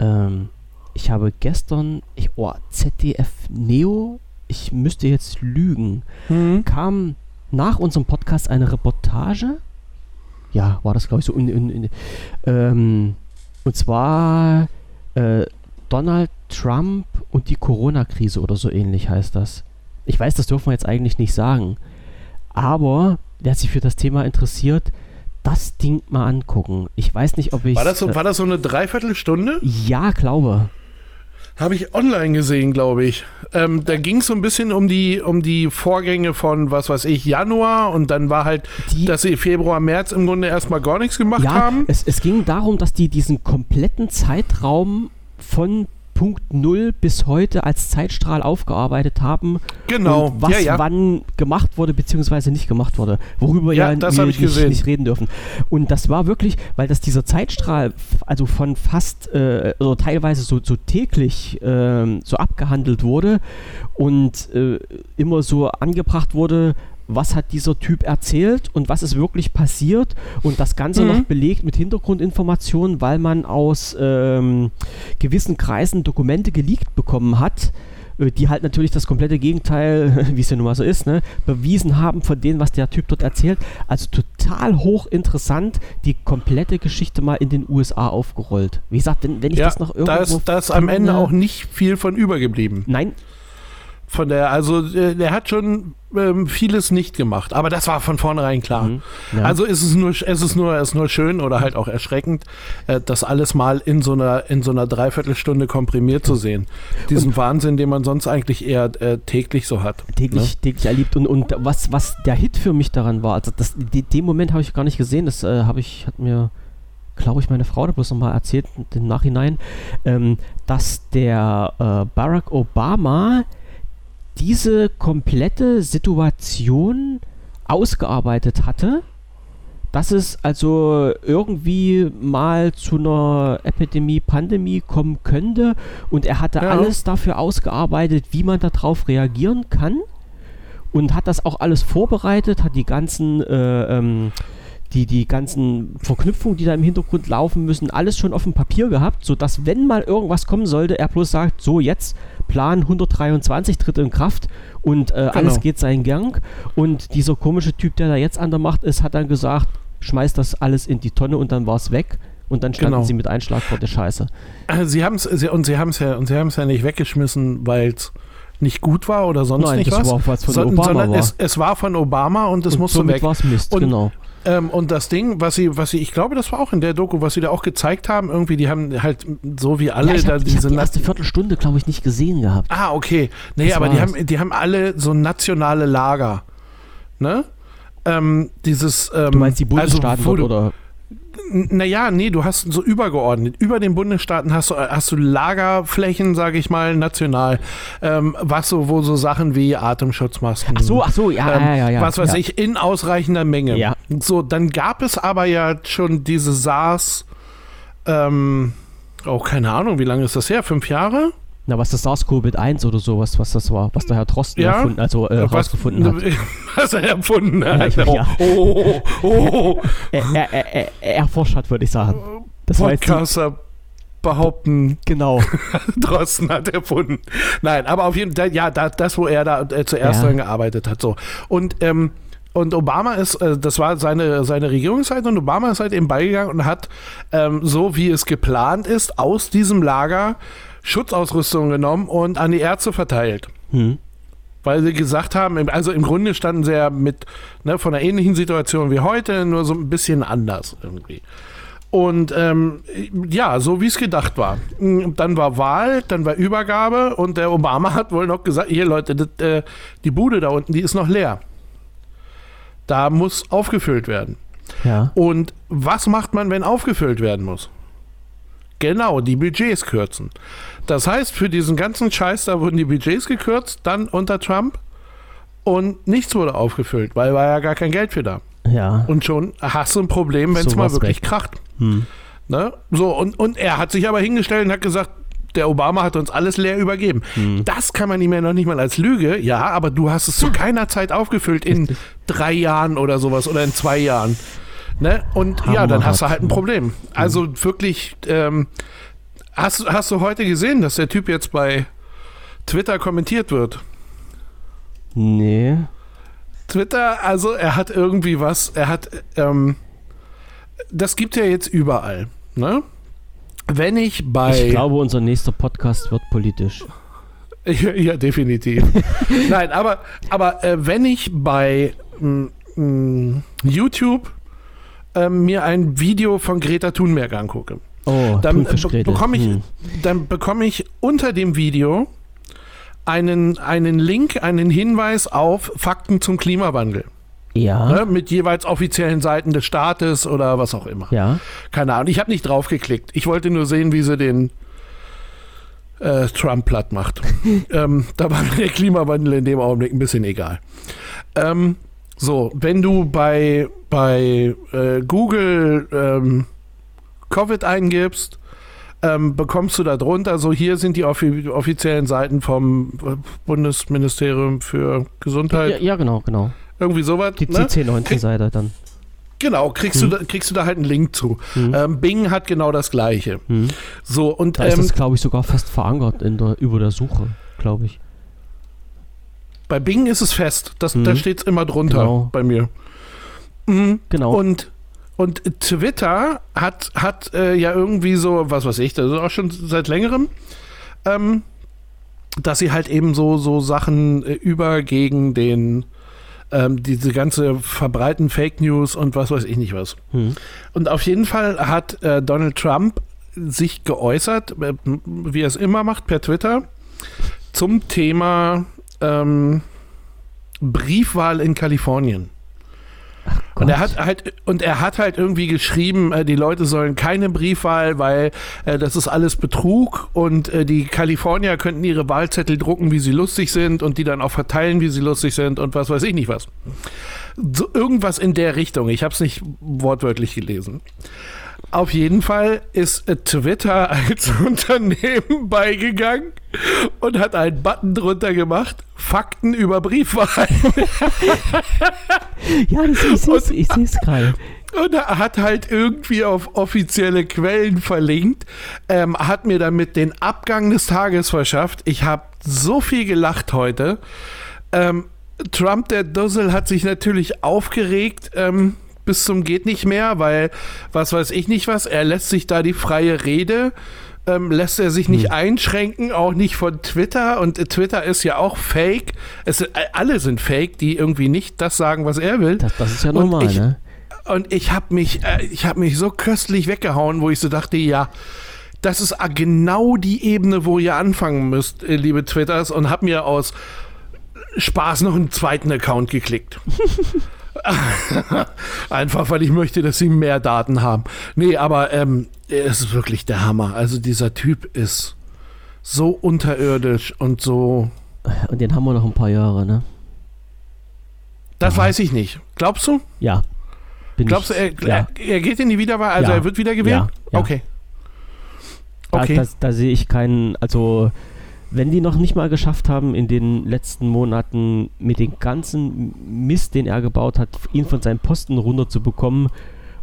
ähm, ich habe gestern, ich, oh, ZDF Neo, ich müsste jetzt lügen, hm, kam nach unserem Podcast eine Reportage. Ja, war das, glaube ich, so. In, in, in, ähm, und zwar äh, Donald Trump und die Corona-Krise oder so ähnlich heißt das. Ich weiß, das dürfen wir jetzt eigentlich nicht sagen. Aber wer sich für das Thema interessiert, das Ding mal angucken. Ich weiß nicht, ob ich. War das so, war das so eine Dreiviertelstunde? Ja, glaube. Habe ich online gesehen, glaube ich. Ähm, da ging es so ein bisschen um die, um die Vorgänge von, was weiß ich, Januar und dann war halt, die, dass sie Februar, März im Grunde erstmal gar nichts gemacht ja, haben. Es, es ging darum, dass die diesen kompletten Zeitraum von Punkt Null bis heute als Zeitstrahl aufgearbeitet haben. Genau. Was ja, ja. wann gemacht wurde, beziehungsweise nicht gemacht wurde. Worüber Ja, ja, wir nicht, nicht reden dürfen. Und das war wirklich, weil das dieser Zeitstrahl, also von fast, äh, oder teilweise so, so täglich ähm, so abgehandelt wurde und äh, immer so angebracht wurde, was hat dieser Typ erzählt und was ist wirklich passiert und das Ganze Mhm. noch belegt mit Hintergrundinformationen, weil man aus ähm, gewissen Kreisen Dokumente geleakt bekommen hat, äh, die halt natürlich das komplette Gegenteil, wie es ja nun mal so ist, ne, bewiesen haben von dem, was der Typ dort erzählt. Also total hochinteressant, die komplette Geschichte mal in den USA aufgerollt. Wie gesagt, wenn, wenn ich Ja, das noch irgendwo da ist, da ist am Ende auch nicht viel von übergeblieben. Nein, Von der, also äh, der hat schon ähm, vieles nicht gemacht, aber das war von vornherein klar. Mhm, ja. Also ist es nur, es ist nur, es ist nur schön oder halt auch erschreckend, äh, das alles mal in so einer, in so einer Dreiviertelstunde komprimiert zu sehen. Diesen Wahnsinn, den man sonst eigentlich eher äh, täglich so hat. täglich, täglich erlebt. Und, und was, was der Hit für mich daran war, also das, de, den Moment habe ich gar nicht gesehen, das äh, habe ich, hat mir, glaube ich, meine Frau da bloß nochmal erzählt im Nachhinein, ähm, dass der äh, Barack Obama diese komplette Situation ausgearbeitet hatte. Dass es also irgendwie mal zu einer Epidemie, Pandemie kommen könnte und er hatte Ja. alles dafür ausgearbeitet, wie man darauf reagieren kann und hat das auch alles vorbereitet, hat die ganzen äh, ähm, die, die ganzen Verknüpfungen, die da im Hintergrund laufen müssen, alles schon auf dem Papier gehabt, sodass, wenn mal irgendwas kommen sollte, er bloß sagt, so jetzt, Plan 123 tritt in Kraft und äh, alles geht seinen Gang. Und dieser komische Typ, der da jetzt an der Macht ist, hat dann gesagt, schmeiß das alles in die Tonne und dann war es weg. Und dann standen Genau. sie mit Einschlag vor der Scheiße. Äh, Sie haben es und sie haben es ja und sie haben es ja nicht weggeschmissen, weil es nicht gut war oder sonst Nein, nicht das was. war was von Son- Obama sondern war. Es, es war von Obama und es und musste weg. war es Mist, Und- genau. Ähm, und das Ding, was sie, was sie, ich glaube, das war auch in der Doku, was sie da auch gezeigt haben, irgendwie, die haben halt so wie alle Ja, ich da hab diese die Nat- erste Viertelstunde, glaube ich, nicht gesehen gehabt. Ah, okay. Nee, Das aber die haben, die haben alle so nationale Lager. Ne? Ähm, dieses, ähm, Du meinst die Bundesstaaten also, dort, du, oder? Naja, nee, du hast so übergeordnet. Über den Bundesstaaten hast du, hast du Lagerflächen, sage ich mal, national. Ähm, was so, wo so Sachen wie Atemschutzmasken. Ach so, ach so, ja, ähm, ja, ja, ja. was weiß ja. ich, in ausreichender Menge. Ja. So, dann gab es aber ja schon diese SARS, ähm, auch keine Ahnung, wie lange ist das her? Fünf Jahre? Na, was das SARS-CoV-1 oder sowas, was das war, was der Herr Drosten Ja. erfunden, also äh, was, rausgefunden hat. Was er erfunden Ja, hat. ich- ja. Oh, oh, oh, Er, er, er, er, er erforscht hat, würde ich sagen. Das Podcaster behaupten, genau. Drosten hat erfunden. Nein, aber auf jeden Fall, ja, da, das, wo er da äh, zuerst Ja. dran gearbeitet hat. So. Und, ähm, und Obama ist, äh, das war seine, seine Regierungszeit und Obama ist halt eben beigegangen und hat, ähm, so wie es geplant ist, aus diesem Lager Schutzausrüstung genommen und an die Ärzte verteilt. Hm. Weil sie gesagt haben, also im Grunde standen sie ja mit ne, von einer ähnlichen Situation wie heute, nur so ein bisschen anders irgendwie. Und ähm, ja, so wie es gedacht war. Mm, Dann war Wahl, dann war Übergabe und der Obama hat wohl noch gesagt, hier Leute, das, äh, die Bude da unten, die ist noch leer. Da muss aufgefüllt werden. Ja. Und was macht man, wenn aufgefüllt werden muss? Genau, die Budgets kürzen. Das heißt, für diesen ganzen Scheiß, da wurden die Budgets gekürzt, dann unter Trump und nichts wurde aufgefüllt, weil war ja gar kein Geld für da. Ja. Und schon hast du ein Problem, wenn es So mal wirklich weg. kracht. Hm. Ne? So, und, und er hat sich aber hingestellt und hat gesagt, der Obama hat uns alles leer übergeben. Hm. Das kann man ihm ja noch nicht mal als Lüge, ja, aber du hast es zu keiner Zeit aufgefüllt in drei Jahren oder sowas oder in zwei Jahren. Ne? Und ja, dann hast du halt ein. Problem. Also wirklich, ähm, hast, hast du heute gesehen, dass der Typ jetzt bei Twitter kommentiert wird? Nee. Twitter, also er hat irgendwie was, er hat, ähm, das gibt ja jetzt überall, ne? Wenn ich bei... Ich glaube, unser nächster Podcast wird politisch. Ja, ja definitiv. Nein, aber, aber äh, wenn ich bei, mh, mh, YouTube ähm, mir ein Video von Greta Thunberg angucke. Oh, Dann, be bekomme ich, Hm. dann bekomme ich unter dem Video einen, einen Link, einen Hinweis auf Fakten zum Klimawandel. Ja, Ne, mit jeweils offiziellen Seiten des Staates oder was auch immer. ja. Keine Ahnung. Ich habe nicht draufgeklickt. Ich wollte nur sehen, wie sie den äh, Trump platt macht. ähm, da war mir der Klimawandel in dem Augenblick ein bisschen egal. Ähm, so, wenn du bei, bei äh, Google ähm, Covid eingibst, ähm, bekommst du da drunter, so hier sind die offi offiziellen Seiten vom äh, Bundesministerium für Gesundheit, ja. Ja, genau, genau. irgendwie sowas. Die ne? C19-Seite dann. Genau, kriegst, Hm. du da, kriegst du da halt einen Link zu. Hm. Ähm, Bing hat genau das gleiche. Hm. So, und Da ist ähm, das, glaube ich, sogar fest verankert in der, über der Suche, glaube ich. bei Bing ist es fest. Das. Da steht es immer drunter Genau. bei mir. Mhm. Genau. Und, und Twitter hat, hat äh, ja irgendwie so, was weiß ich, das ist auch schon seit längerem, ähm, dass sie halt eben so, so Sachen äh, über gegen den, ähm, diese ganze verbreiten Fake News und was weiß ich nicht was. hm. Und auf jeden Fall hat äh, Donald Trump sich geäußert, äh, wie er es immer macht, per Twitter, zum Thema ähm, Briefwahl in Kalifornien. Und er hat halt und er hat halt irgendwie geschrieben, äh, die Leute sollen keine Briefwahl, weil äh, das ist alles Betrug und äh, die Kalifornier könnten ihre Wahlzettel drucken, wie sie lustig sind und die dann auch verteilen, wie sie lustig sind und was weiß ich nicht was. So, irgendwas in der Richtung. Ich habe es nicht wortwörtlich gelesen. Auf jeden Fall ist äh, Twitter als Unternehmen beigegangen und hat einen Button drunter gemacht: Fakten über Briefwahl. Ja, das, ich sehe es gerade. Und er hat halt irgendwie auf offizielle Quellen verlinkt, ähm, hat mir damit den Abgang des Tages verschafft. Ich habe so viel gelacht heute. Ähm, Trump, der Dussel, hat sich natürlich aufgeregt ähm, bis zum geht nicht mehr, weil was weiß ich nicht was, er lässt sich da die freie Rede. Ähm, lässt er sich nicht einschränken, auch nicht von Twitter. Und äh, Twitter ist ja auch fake. Es, äh, alle sind fake, die irgendwie nicht das sagen, was er will. Das, das ist ja Und normal, ich- ne? Und ich habe mich, äh, ich habe mich so köstlich weggehauen, wo ich so dachte, ja, das ist genau die Ebene, wo ihr anfangen müsst, äh, liebe Twitters, und habe mir aus Spaß noch einen zweiten Account geklickt. Einfach, weil ich möchte, dass sie mehr Daten haben. Nee, aber ähm, es ist wirklich der Hammer. Also dieser Typ ist so unterirdisch und so. Und den haben wir noch ein paar Jahre, ne? Das Ja. weiß ich nicht. Glaubst du? Ja. Bin Glaubst du, er, ja. er, geht in die Wiederwahl? Also Ja. er wird wieder gewählt? Ja, ja. Okay. Da, Okay. da, da sehe ich keinen, also wenn die noch nicht mal geschafft haben, in den letzten Monaten mit dem ganzen Mist, den er gebaut hat, ihn von seinem Posten runterzubekommen,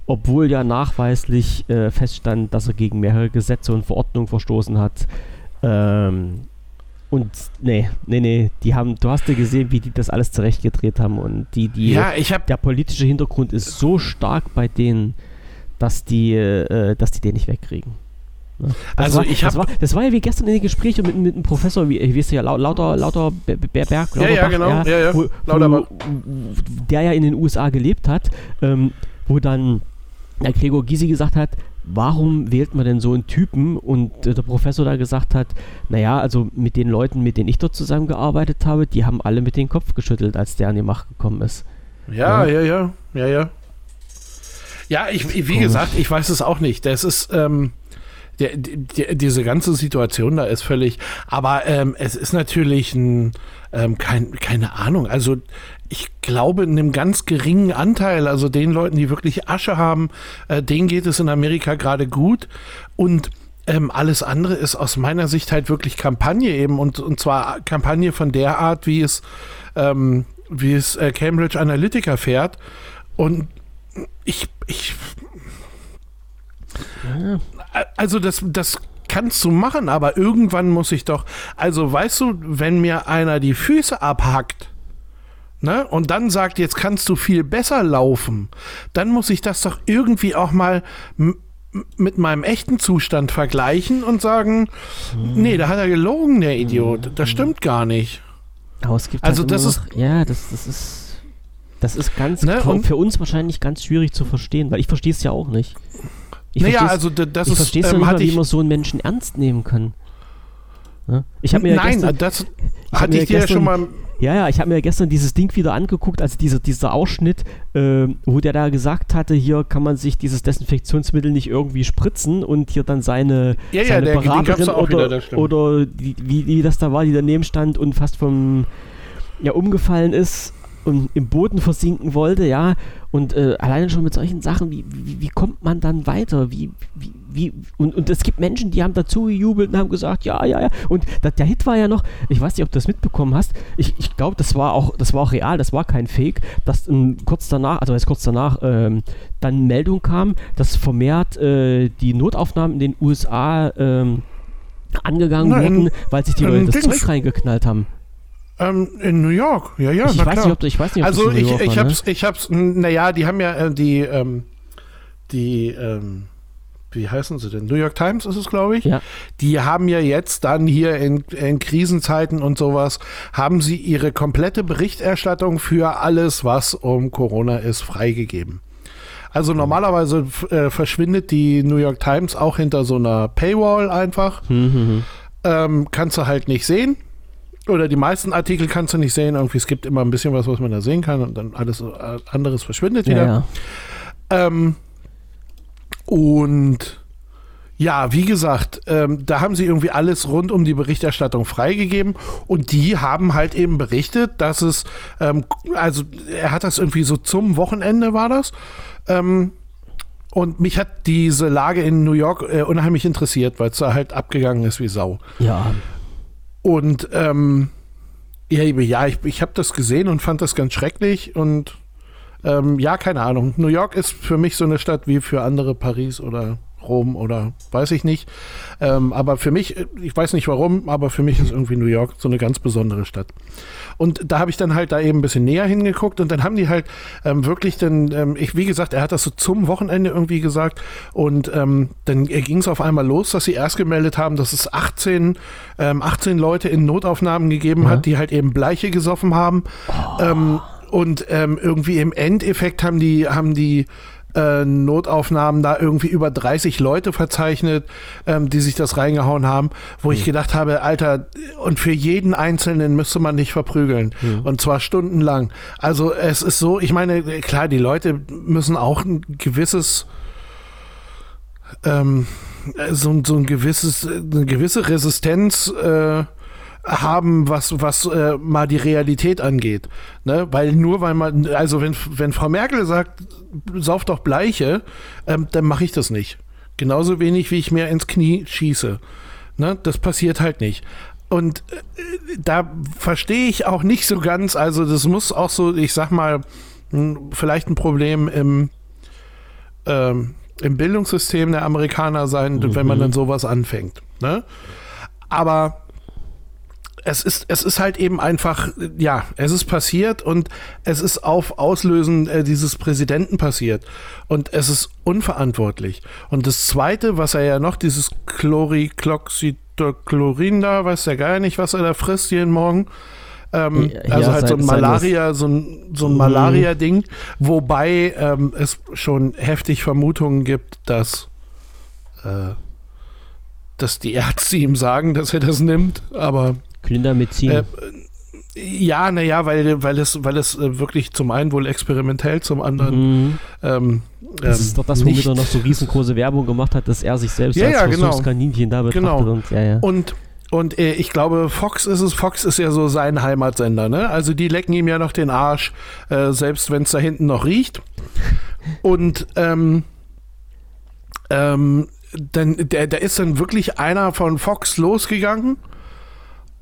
obwohl ja nachweislich äh, feststand, dass er gegen mehrere Gesetze und Verordnungen verstoßen hat. Ähm, und nee, nee, nee, die haben, du hast ja gesehen, wie die das alles zurechtgedreht haben und die, die, ja, ich habe der politische Hintergrund ist so stark bei denen, dass die, äh, dass die den nicht wegkriegen. Das Also war, ich das, hab- war, das war ja wie gestern in den Gesprächen mit, mit einem Professor, wie, wie ist der ja, Lau- lauter, lauter Be- Be- Berg, Ja, ja, Lauterbach, genau. Ja, ja. Wo, Lauterbach. wo, der ja in den USA gelebt hat, ähm, wo dann der Gregor Gysi gesagt hat, warum wählt man denn so einen Typen? Und äh, der Professor da gesagt hat, naja, also mit den Leuten, mit denen ich dort zusammengearbeitet habe, die haben alle mit dem Kopf geschüttelt, als der an die Macht gekommen ist. Ja, Ja. ja, ja, ja, ja. Ja, ich, wie gesagt, ich weiß es auch nicht. Das ist, ähm, der, die, diese ganze Situation da ist völlig, aber ähm, es ist natürlich ein, ähm, kein, keine Ahnung, also ich glaube in einem ganz geringen Anteil, also den Leuten, die wirklich Asche haben, äh, denen geht es in Amerika gerade gut. Und ähm, alles andere ist aus meiner Sicht halt wirklich Kampagne eben und, und zwar Kampagne von der Art, wie es, ähm, wie es äh, Cambridge Analytica fährt. Und ich, ich Ja. Also das, das kannst du machen, aber irgendwann muss ich doch, also weißt du, wenn mir einer die Füße abhackt, ne, und dann sagt, jetzt kannst du viel besser laufen, dann muss ich das doch irgendwie auch mal mit meinem echten Zustand vergleichen und sagen, nee, da hat er gelogen, der Idiot. Das stimmt gar nicht. Aber es gibt Also halt das ist- noch, ja, das, das ist Das ist ganz ne? für uns wahrscheinlich ganz schwierig zu verstehen, weil ich verstehe es ja auch nicht. Ich naja, also das ich es ähm, ja nicht, wie man so einen Menschen ernst nehmen kann. Ja? Ich habe mir Nein, gestern, das hatte ich dir ja schon mal ja, ja, ich habe mir gestern dieses Ding wieder angeguckt, also dieser, dieser Ausschnitt, äh, wo der da gesagt hatte, hier kann man sich dieses Desinfektionsmittel nicht irgendwie spritzen und hier dann seine, ja, seine ja, der, Beraterin oder, wieder, oder die, wie, wie das da war, die daneben stand und fast vom ja, umgefallen ist und im Boden versinken wollte, ja. Und äh, alleine schon mit solchen Sachen, wie, wie, wie kommt man dann weiter? Wie, wie, wie, und, und es gibt Menschen, die haben dazu gejubelt und haben gesagt, ja, ja, ja. Und das, der Hit war ja noch, ich weiß nicht, ob du das mitbekommen hast, ich, ich glaube, das war auch, das war auch real, das war kein Fake, dass ähm, kurz danach, also jetzt kurz danach, ähm, dann Meldung kam, dass vermehrt äh, die Notaufnahmen in den USA ähm, angegangen Nein, wurden, weil sich die Leute das Zeug reingeknallt haben. Ähm, in New York, ja, ja. Ich, weiß, nicht, ob, ich weiß nicht, ob Also ich, York ich, war, hab's, ne? ich hab's, naja, die haben ja äh, die, ähm, die, ähm, wie heißen sie denn? New York Times ist es, glaube ich. Ja. Die haben ja jetzt dann hier in, in Krisenzeiten und sowas, haben sie ihre komplette Berichterstattung für alles, was um Corona ist, freigegeben. Also normalerweise äh, verschwindet die New York Times auch hinter so einer Paywall einfach. Mhm. mhm. Ähm, kannst du halt nicht sehen oder die meisten Artikel kannst du nicht sehen. Irgendwie, es gibt immer ein bisschen was, was man da sehen kann und dann alles äh, anderes verschwindet wieder. Ja, ja. Ähm, und ja, wie gesagt, ähm, da haben sie irgendwie alles rund um die Berichterstattung freigegeben und die haben halt eben berichtet, dass es, ähm, also er hat das irgendwie so zum Wochenende war das. Ähm, und mich hat diese Lage in New York äh, unheimlich interessiert, weil es da halt abgegangen ist wie Sau. Ja. Und ähm, ja, ich, ich habe das gesehen und fand das ganz schrecklich und ähm, ja, keine Ahnung. New York ist für mich so eine Stadt wie für andere Paris oder Rom oder weiß ich nicht. Ähm, aber für mich, ich weiß nicht warum, aber für mich ist irgendwie New York so eine ganz besondere Stadt. Und da habe ich dann halt da eben ein bisschen näher hingeguckt und dann haben die halt ähm, wirklich dann, ähm, ich, wie gesagt, er hat das so zum Wochenende irgendwie gesagt und ähm, dann ging es auf einmal los, dass sie erst gemeldet haben, dass es 18, 18 ähm, Leute in Notaufnahmen gegeben ja. hat, die halt eben Bleiche gesoffen haben. Oh. und irgendwie im Endeffekt haben die, haben die äh, Notaufnahmen da irgendwie über 30 Leute verzeichnet, ähm, die sich das reingehauen haben, wo mhm. ich gedacht habe, Alter, und für jeden Einzelnen müsste man dich verprügeln. Mhm. Und zwar stundenlang. Also es ist so, ich meine, klar, die Leute müssen auch ein gewisses ähm, so, so ein gewisses, eine gewisse Resistenz äh, haben, was, was äh, mal die Realität angeht. Ne? Weil nur weil man, also wenn, wenn Frau Merkel sagt, sauf doch Bleiche, ähm, dann mache ich das nicht. Genauso wenig, wie ich mir ins Knie schieße. Ne? Das passiert halt nicht. Und äh, da verstehe ich auch nicht so ganz, also das muss auch so, ich sag mal, vielleicht ein Problem im, ähm, im Bildungssystem der Amerikaner sein, mhm. wenn man dann sowas anfängt. Ne? Aber es ist, es ist halt eben einfach, ja, es ist passiert und es ist auf Auslösen äh, dieses Präsidenten passiert. Und es ist unverantwortlich. Und das Zweite, was er ja noch, dieses Chloricloxitochlorin da, weiß der gar nicht, was er da frisst jeden Morgen. Ähm, ja, also halt so ein Malaria, so ein, so ein mhm. Malaria-Ding, wobei ähm, es schon heftig Vermutungen gibt, dass, äh, dass die Ärzte ihm sagen, dass er das nimmt, aber Clindamycin. Äh, ja, naja, weil, weil es, weil es äh, wirklich zum einen wohl experimentell, zum anderen. Mhm. Ähm, das ist doch das, womit er noch so riesengroße Werbung gemacht hat, dass er sich selbst ja, als ja, genau. Kaninchen da betrachtet. Genau. Und, ja, ja. und und äh, ich glaube, Fox ist es. Fox ist ja so sein Heimatsender, ne? Also die lecken ihm ja noch den Arsch, äh, selbst wenn es da hinten noch riecht. Und ähm, ähm, dann, der, der ist dann wirklich einer von Fox losgegangen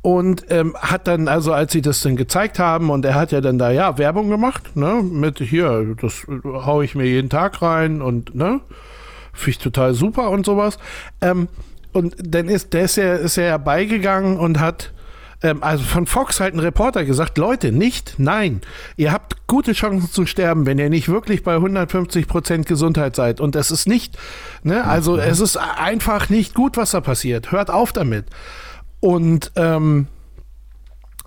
und ähm, hat dann, also als sie das dann gezeigt haben, und er hat ja dann da ja Werbung gemacht, ne, mit hier, das haue ich mir jeden Tag rein und ne, finde ich total super und sowas. Ähm, und dann ist der ist ja, ist ja beigegangen und hat ähm, also von Fox halt ein Reporter gesagt, Leute, nicht, nein, ihr habt gute Chancen zu sterben, wenn ihr nicht wirklich bei 150 Prozent Gesundheit seid. Und das ist nicht, ne, also es ist einfach nicht gut, was da passiert. Hört auf damit. Und ähm,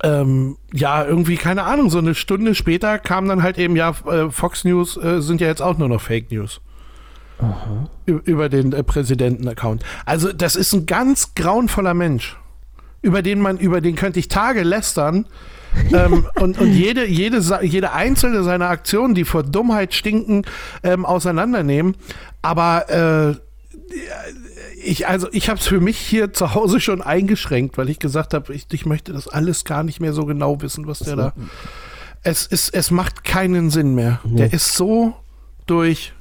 ähm, ja, irgendwie, keine Ahnung, so eine Stunde später kam dann halt eben, ja, äh, Fox News äh, sind ja jetzt auch nur noch Fake News. Aha. Über den äh, Präsidenten-Account. Also, das ist ein ganz grauenvoller Mensch, über den man, über den könnte ich Tage lästern. ähm, und, und jede, jede, jede einzelne seiner Aktionen, die vor Dummheit stinken, ähm, auseinandernehmen. Aber äh, ich, also ich habe es für mich hier zu Hause schon eingeschränkt, weil ich gesagt habe, ich, ich möchte das alles gar nicht mehr so genau wissen, was der da. Es ist, es macht keinen Sinn mehr. Nee. Der ist so durch.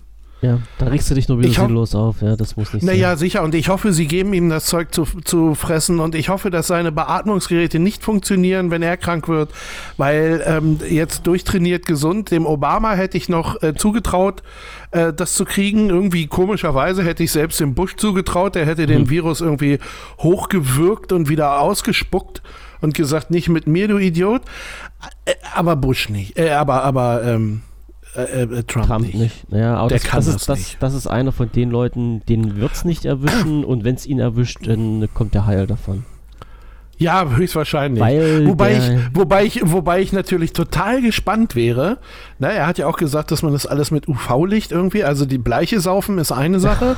Ja, da regst du dich nur wieder los auf, ja, das muss nicht naja, sicher, und ich hoffe, sie geben ihm das Zeug zu, zu fressen und ich hoffe, dass seine Beatmungsgeräte nicht funktionieren, wenn er krank wird, weil ähm, jetzt durchtrainiert gesund, dem Obama hätte ich noch äh, zugetraut, äh, das zu kriegen. Irgendwie komischerweise hätte ich selbst dem Bush zugetraut, der hätte den hm. Virus irgendwie hochgewürgt und wieder ausgespuckt und gesagt, nicht mit mir, du Idiot. Äh, aber Bush nicht, äh, aber, aber, ähm, äh, äh, Trump, Trump, nicht. nicht. Naja, aber Der das, kann das, das, ist, das, das ist einer von den Leuten, denen wird es nicht erwischen und wenn es ihn erwischt, dann kommt der Heil davon. Ja, höchstwahrscheinlich. Weil wobei, ich, wobei, ich, wobei ich natürlich total gespannt wäre. Na, er hat ja auch gesagt, dass man das alles mit UV-Licht irgendwie, also die Bleiche saufen ist eine Sache.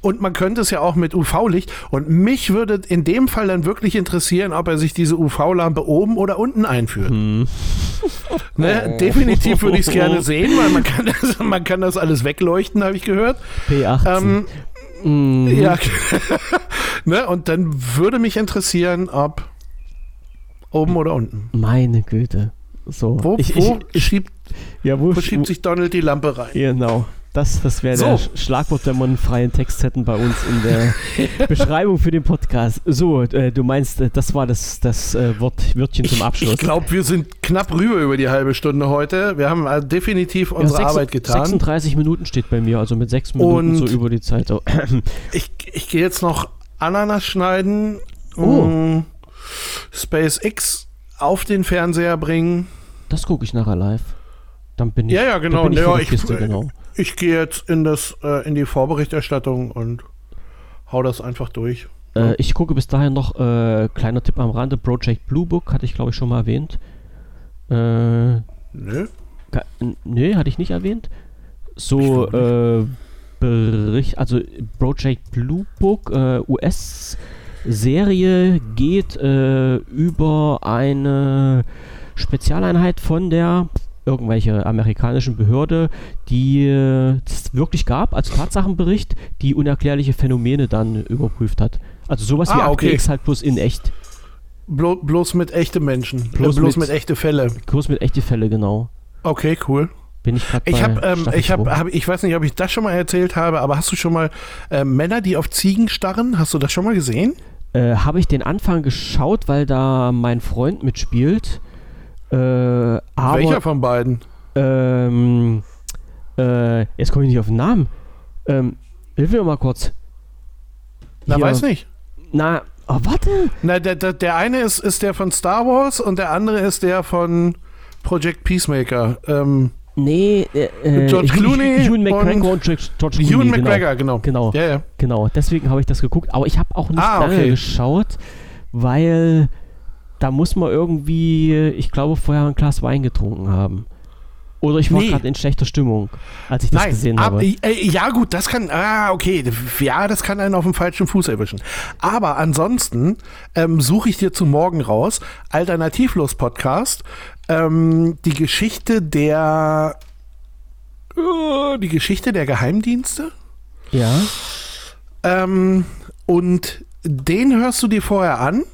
und man könnte es ja auch mit UV-Licht. Und mich würde in dem Fall dann wirklich interessieren, ob er sich diese UV-Lampe oben oder unten einführt. Hm. Ne, definitiv würde ich es gerne sehen, weil man kann das, man kann das alles wegleuchten, habe ich gehört. P18. Ähm, Mhm. Ja. ne? Und dann würde mich interessieren, ob oben oder unten. Meine Güte. So. Wo, ich, wo, ich, schiebt, ja, wo, wo schiebt sich Donald die Lampe rein? Genau. Das, das wäre so. der Schlagwort, wenn wir einen freien Text hätten bei uns in der Beschreibung für den Podcast. So, äh, du meinst, äh, das war das, das äh, Wort, Wörtchen zum Abschluss. Ich, glaube, wir sind knapp rüber über die halbe Stunde heute. Wir haben äh, definitiv unsere ja, 6, Arbeit getan. 36 Minuten steht bei mir, also mit sechs Minuten Und so über die Zeit. Oh. ich ich gehe jetzt noch Ananas schneiden, oh. SpaceX auf den Fernseher bringen. Das gucke ich nachher live. Dann bin ich, ja, ja, genau. ich, ja, ich, Kiste, genau. Ich gehe jetzt in, das, äh, in die Vorberichterstattung und hau das einfach durch. Äh, ich gucke bis dahin noch, äh, kleiner Tipp am Rande, Project Blue Book, hatte ich glaube ich schon mal erwähnt. Äh, nö. Nö, hatte ich nicht erwähnt. So, äh, Bericht, also Project Blue Book, äh, US-Serie geht äh, über eine Spezialeinheit von der irgendwelche amerikanischen Behörde, die es wirklich gab, als Tatsachenbericht, die unerklärliche Phänomene dann überprüft hat. Also sowas ah, wie okay. X halt bloß in echt. Blo bloß mit echten Menschen. Bloß, bloß mit, mit echte Fälle. Bloß mit echte Fälle, genau. Okay, cool. Bin ich gerade Ich habe, ähm, ich habe, hab, ich weiß nicht, ob ich das schon mal erzählt habe, aber hast du schon mal äh, Männer, die auf Ziegen starren? Hast du das schon mal gesehen? Äh, habe ich den Anfang geschaut, weil da mein Freund mitspielt. Äh, aber, Welcher von beiden? Ähm, äh, jetzt komme ich nicht auf den Namen. Ähm, hilf mir mal kurz. Na, Hier. weiß nicht. Na, oh, warte. Na, der, der, der eine ist, ist der von Star Wars und der andere ist der von Project Peacemaker. Ähm, Nee, äh, äh George Clooney. Ewan McGregor und, George Clooney. Ewan McGregor, genau. Genau, ja, ja. genau. Deswegen habe ich das geguckt. Aber ich habe auch nicht ah, lange okay. geschaut, weil da muss man irgendwie, ich glaube, vorher ein Glas Wein getrunken haben. Oder ich war nee. gerade in schlechter Stimmung, als ich das Nein, gesehen habe. Äh, ja, gut, das kann. Ah, okay. Ja, das kann einen auf dem falschen Fuß erwischen. Aber ansonsten ähm, suche ich dir zu morgen raus. Alternativlos Podcast. Ähm, die Geschichte der. Uh, die Geschichte der Geheimdienste. Ja. Ähm, und den hörst du dir vorher an.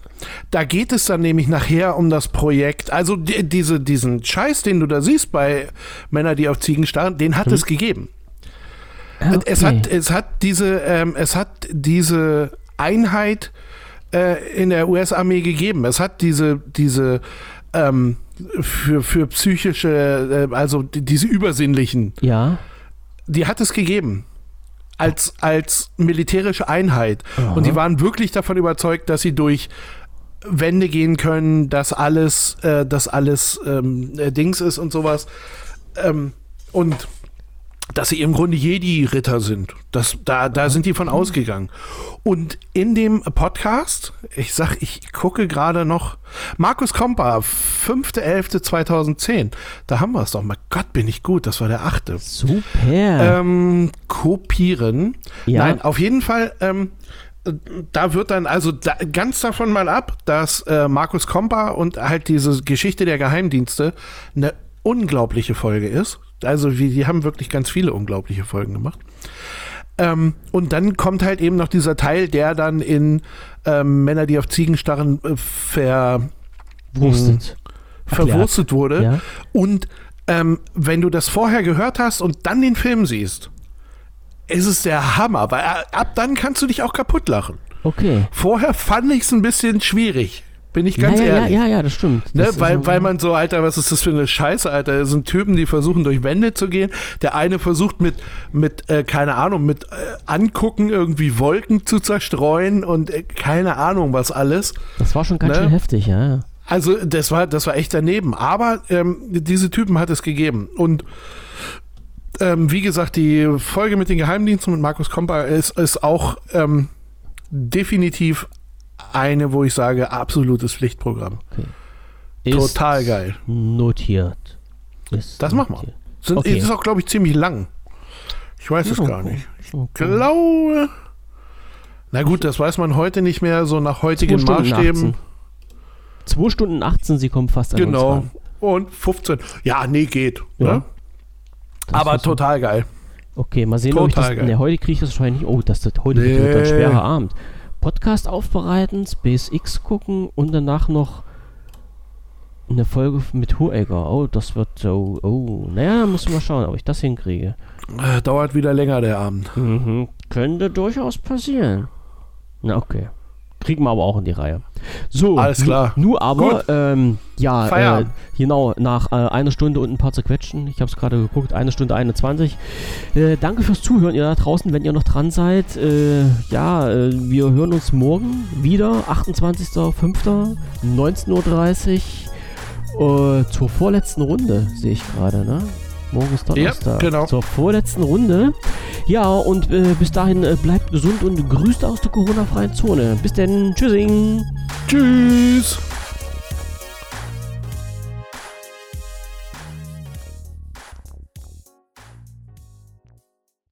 Da geht es dann nämlich nachher um das Projekt. Also die, diese, diesen Scheiß, den du da siehst bei Männer, die auf Ziegen starren, den hat hm. es gegeben. Okay. Es hat, es hat diese, ähm, es hat diese Einheit äh, in der US-Armee gegeben. Es hat diese, diese ähm, für, für psychische, äh, also die, diese übersinnlichen. Ja. Die hat es gegeben als, als militärische Einheit. Aha. Und die waren wirklich davon überzeugt, dass sie durch Wände gehen können, dass alles, äh, dass alles ähm, äh, Dings ist und sowas. Ähm, und dass sie im Grunde Jedi-Ritter sind. Das, da, da sind die von ausgegangen. Und in dem Podcast, ich sag, ich gucke gerade noch, Markus Kompa, 5.11.2010, da haben wir es doch mal. Gott, bin ich gut, das war der achte. Super. Ähm, kopieren. Ja. Nein, auf jeden Fall, ähm, da wird dann also da, ganz davon mal ab, dass äh, Markus Kompa und halt diese Geschichte der Geheimdienste eine unglaubliche Folge ist. Also wie, die haben wirklich ganz viele unglaubliche Folgen gemacht. Ähm, und dann kommt halt eben noch dieser Teil, der dann in ähm, Männer, die auf Ziegen starren, äh, ver, Wurstet. verwurstet wurde. Ja. Und ähm, wenn du das vorher gehört hast und dann den Film siehst, ist es der Hammer, weil äh, ab dann kannst du dich auch kaputt lachen. Okay. Vorher fand ich es ein bisschen schwierig, bin ich ganz ja, ja, ehrlich. ja, ja, ja, das stimmt. Ne, Das ist weil, weil man so, Alter, was ist das für eine Scheiße, Alter? Das sind Typen, die versuchen durch Wände zu gehen. Der eine versucht mit, mit äh, keine Ahnung, mit äh, Angucken irgendwie Wolken zu zerstreuen und äh, keine Ahnung was alles. Das war schon ganz Ne? schön heftig, ja. ja. Also das war, das war echt daneben. Aber ähm, diese Typen hat es gegeben. Und ähm, wie gesagt, die Folge mit den Geheimdiensten mit Markus Kompa ist, ist auch ähm, definitiv eine, wo ich sage, absolutes Pflichtprogramm. Ist Total geil. Notiert. Ist Das machen wir. Sind, Okay. Ist auch, glaube ich, ziemlich lang. Ich weiß es Ja, gar nicht. Ich Okay. glaube. Na gut, das weiß man heute nicht mehr, so nach heutigen Zwei Maßstäben. 18. 2 Stunden 18, sie kommen fast an Genau. Und 15. Ja, nee, geht. Ja. Ne? Das Aber so- total geil. Okay, mal sehen, ob ich das. Total geil. Ne, heute kriege ich das wahrscheinlich nicht. Oh, das, das heute Nee. wird ein schwerer Abend. Podcast aufbereiten, SpaceX gucken und danach noch eine Folge mit Huregger. Oh, das wird so. Oh, naja, muss mal schauen, ob ich das hinkriege. Äh, dauert wieder länger, der Abend. Mhm. Könnte durchaus passieren. Na, okay. Kriegen wir aber auch in die Reihe. So, Alles klar. Nur aber, ähm, ja, äh, genau, nach äh, einer Stunde und ein paar zerquetschen. Ich habe es gerade geguckt, eine Stunde 21. Äh, danke fürs Zuhören, ihr da draußen, wenn ihr noch dran seid. Äh, ja, äh, wir hören uns morgen wieder, 28.05., 19.30 Uhr, äh, zur vorletzten Runde, sehe ich gerade, ne? Morgen ist Ja, Donnerstag. genau. Zur vorletzten Runde. Ja, und äh, bis dahin äh, bleibt gesund und grüßt aus der Corona-freien Zone. Bis denn. Tschüssing. Tschüss.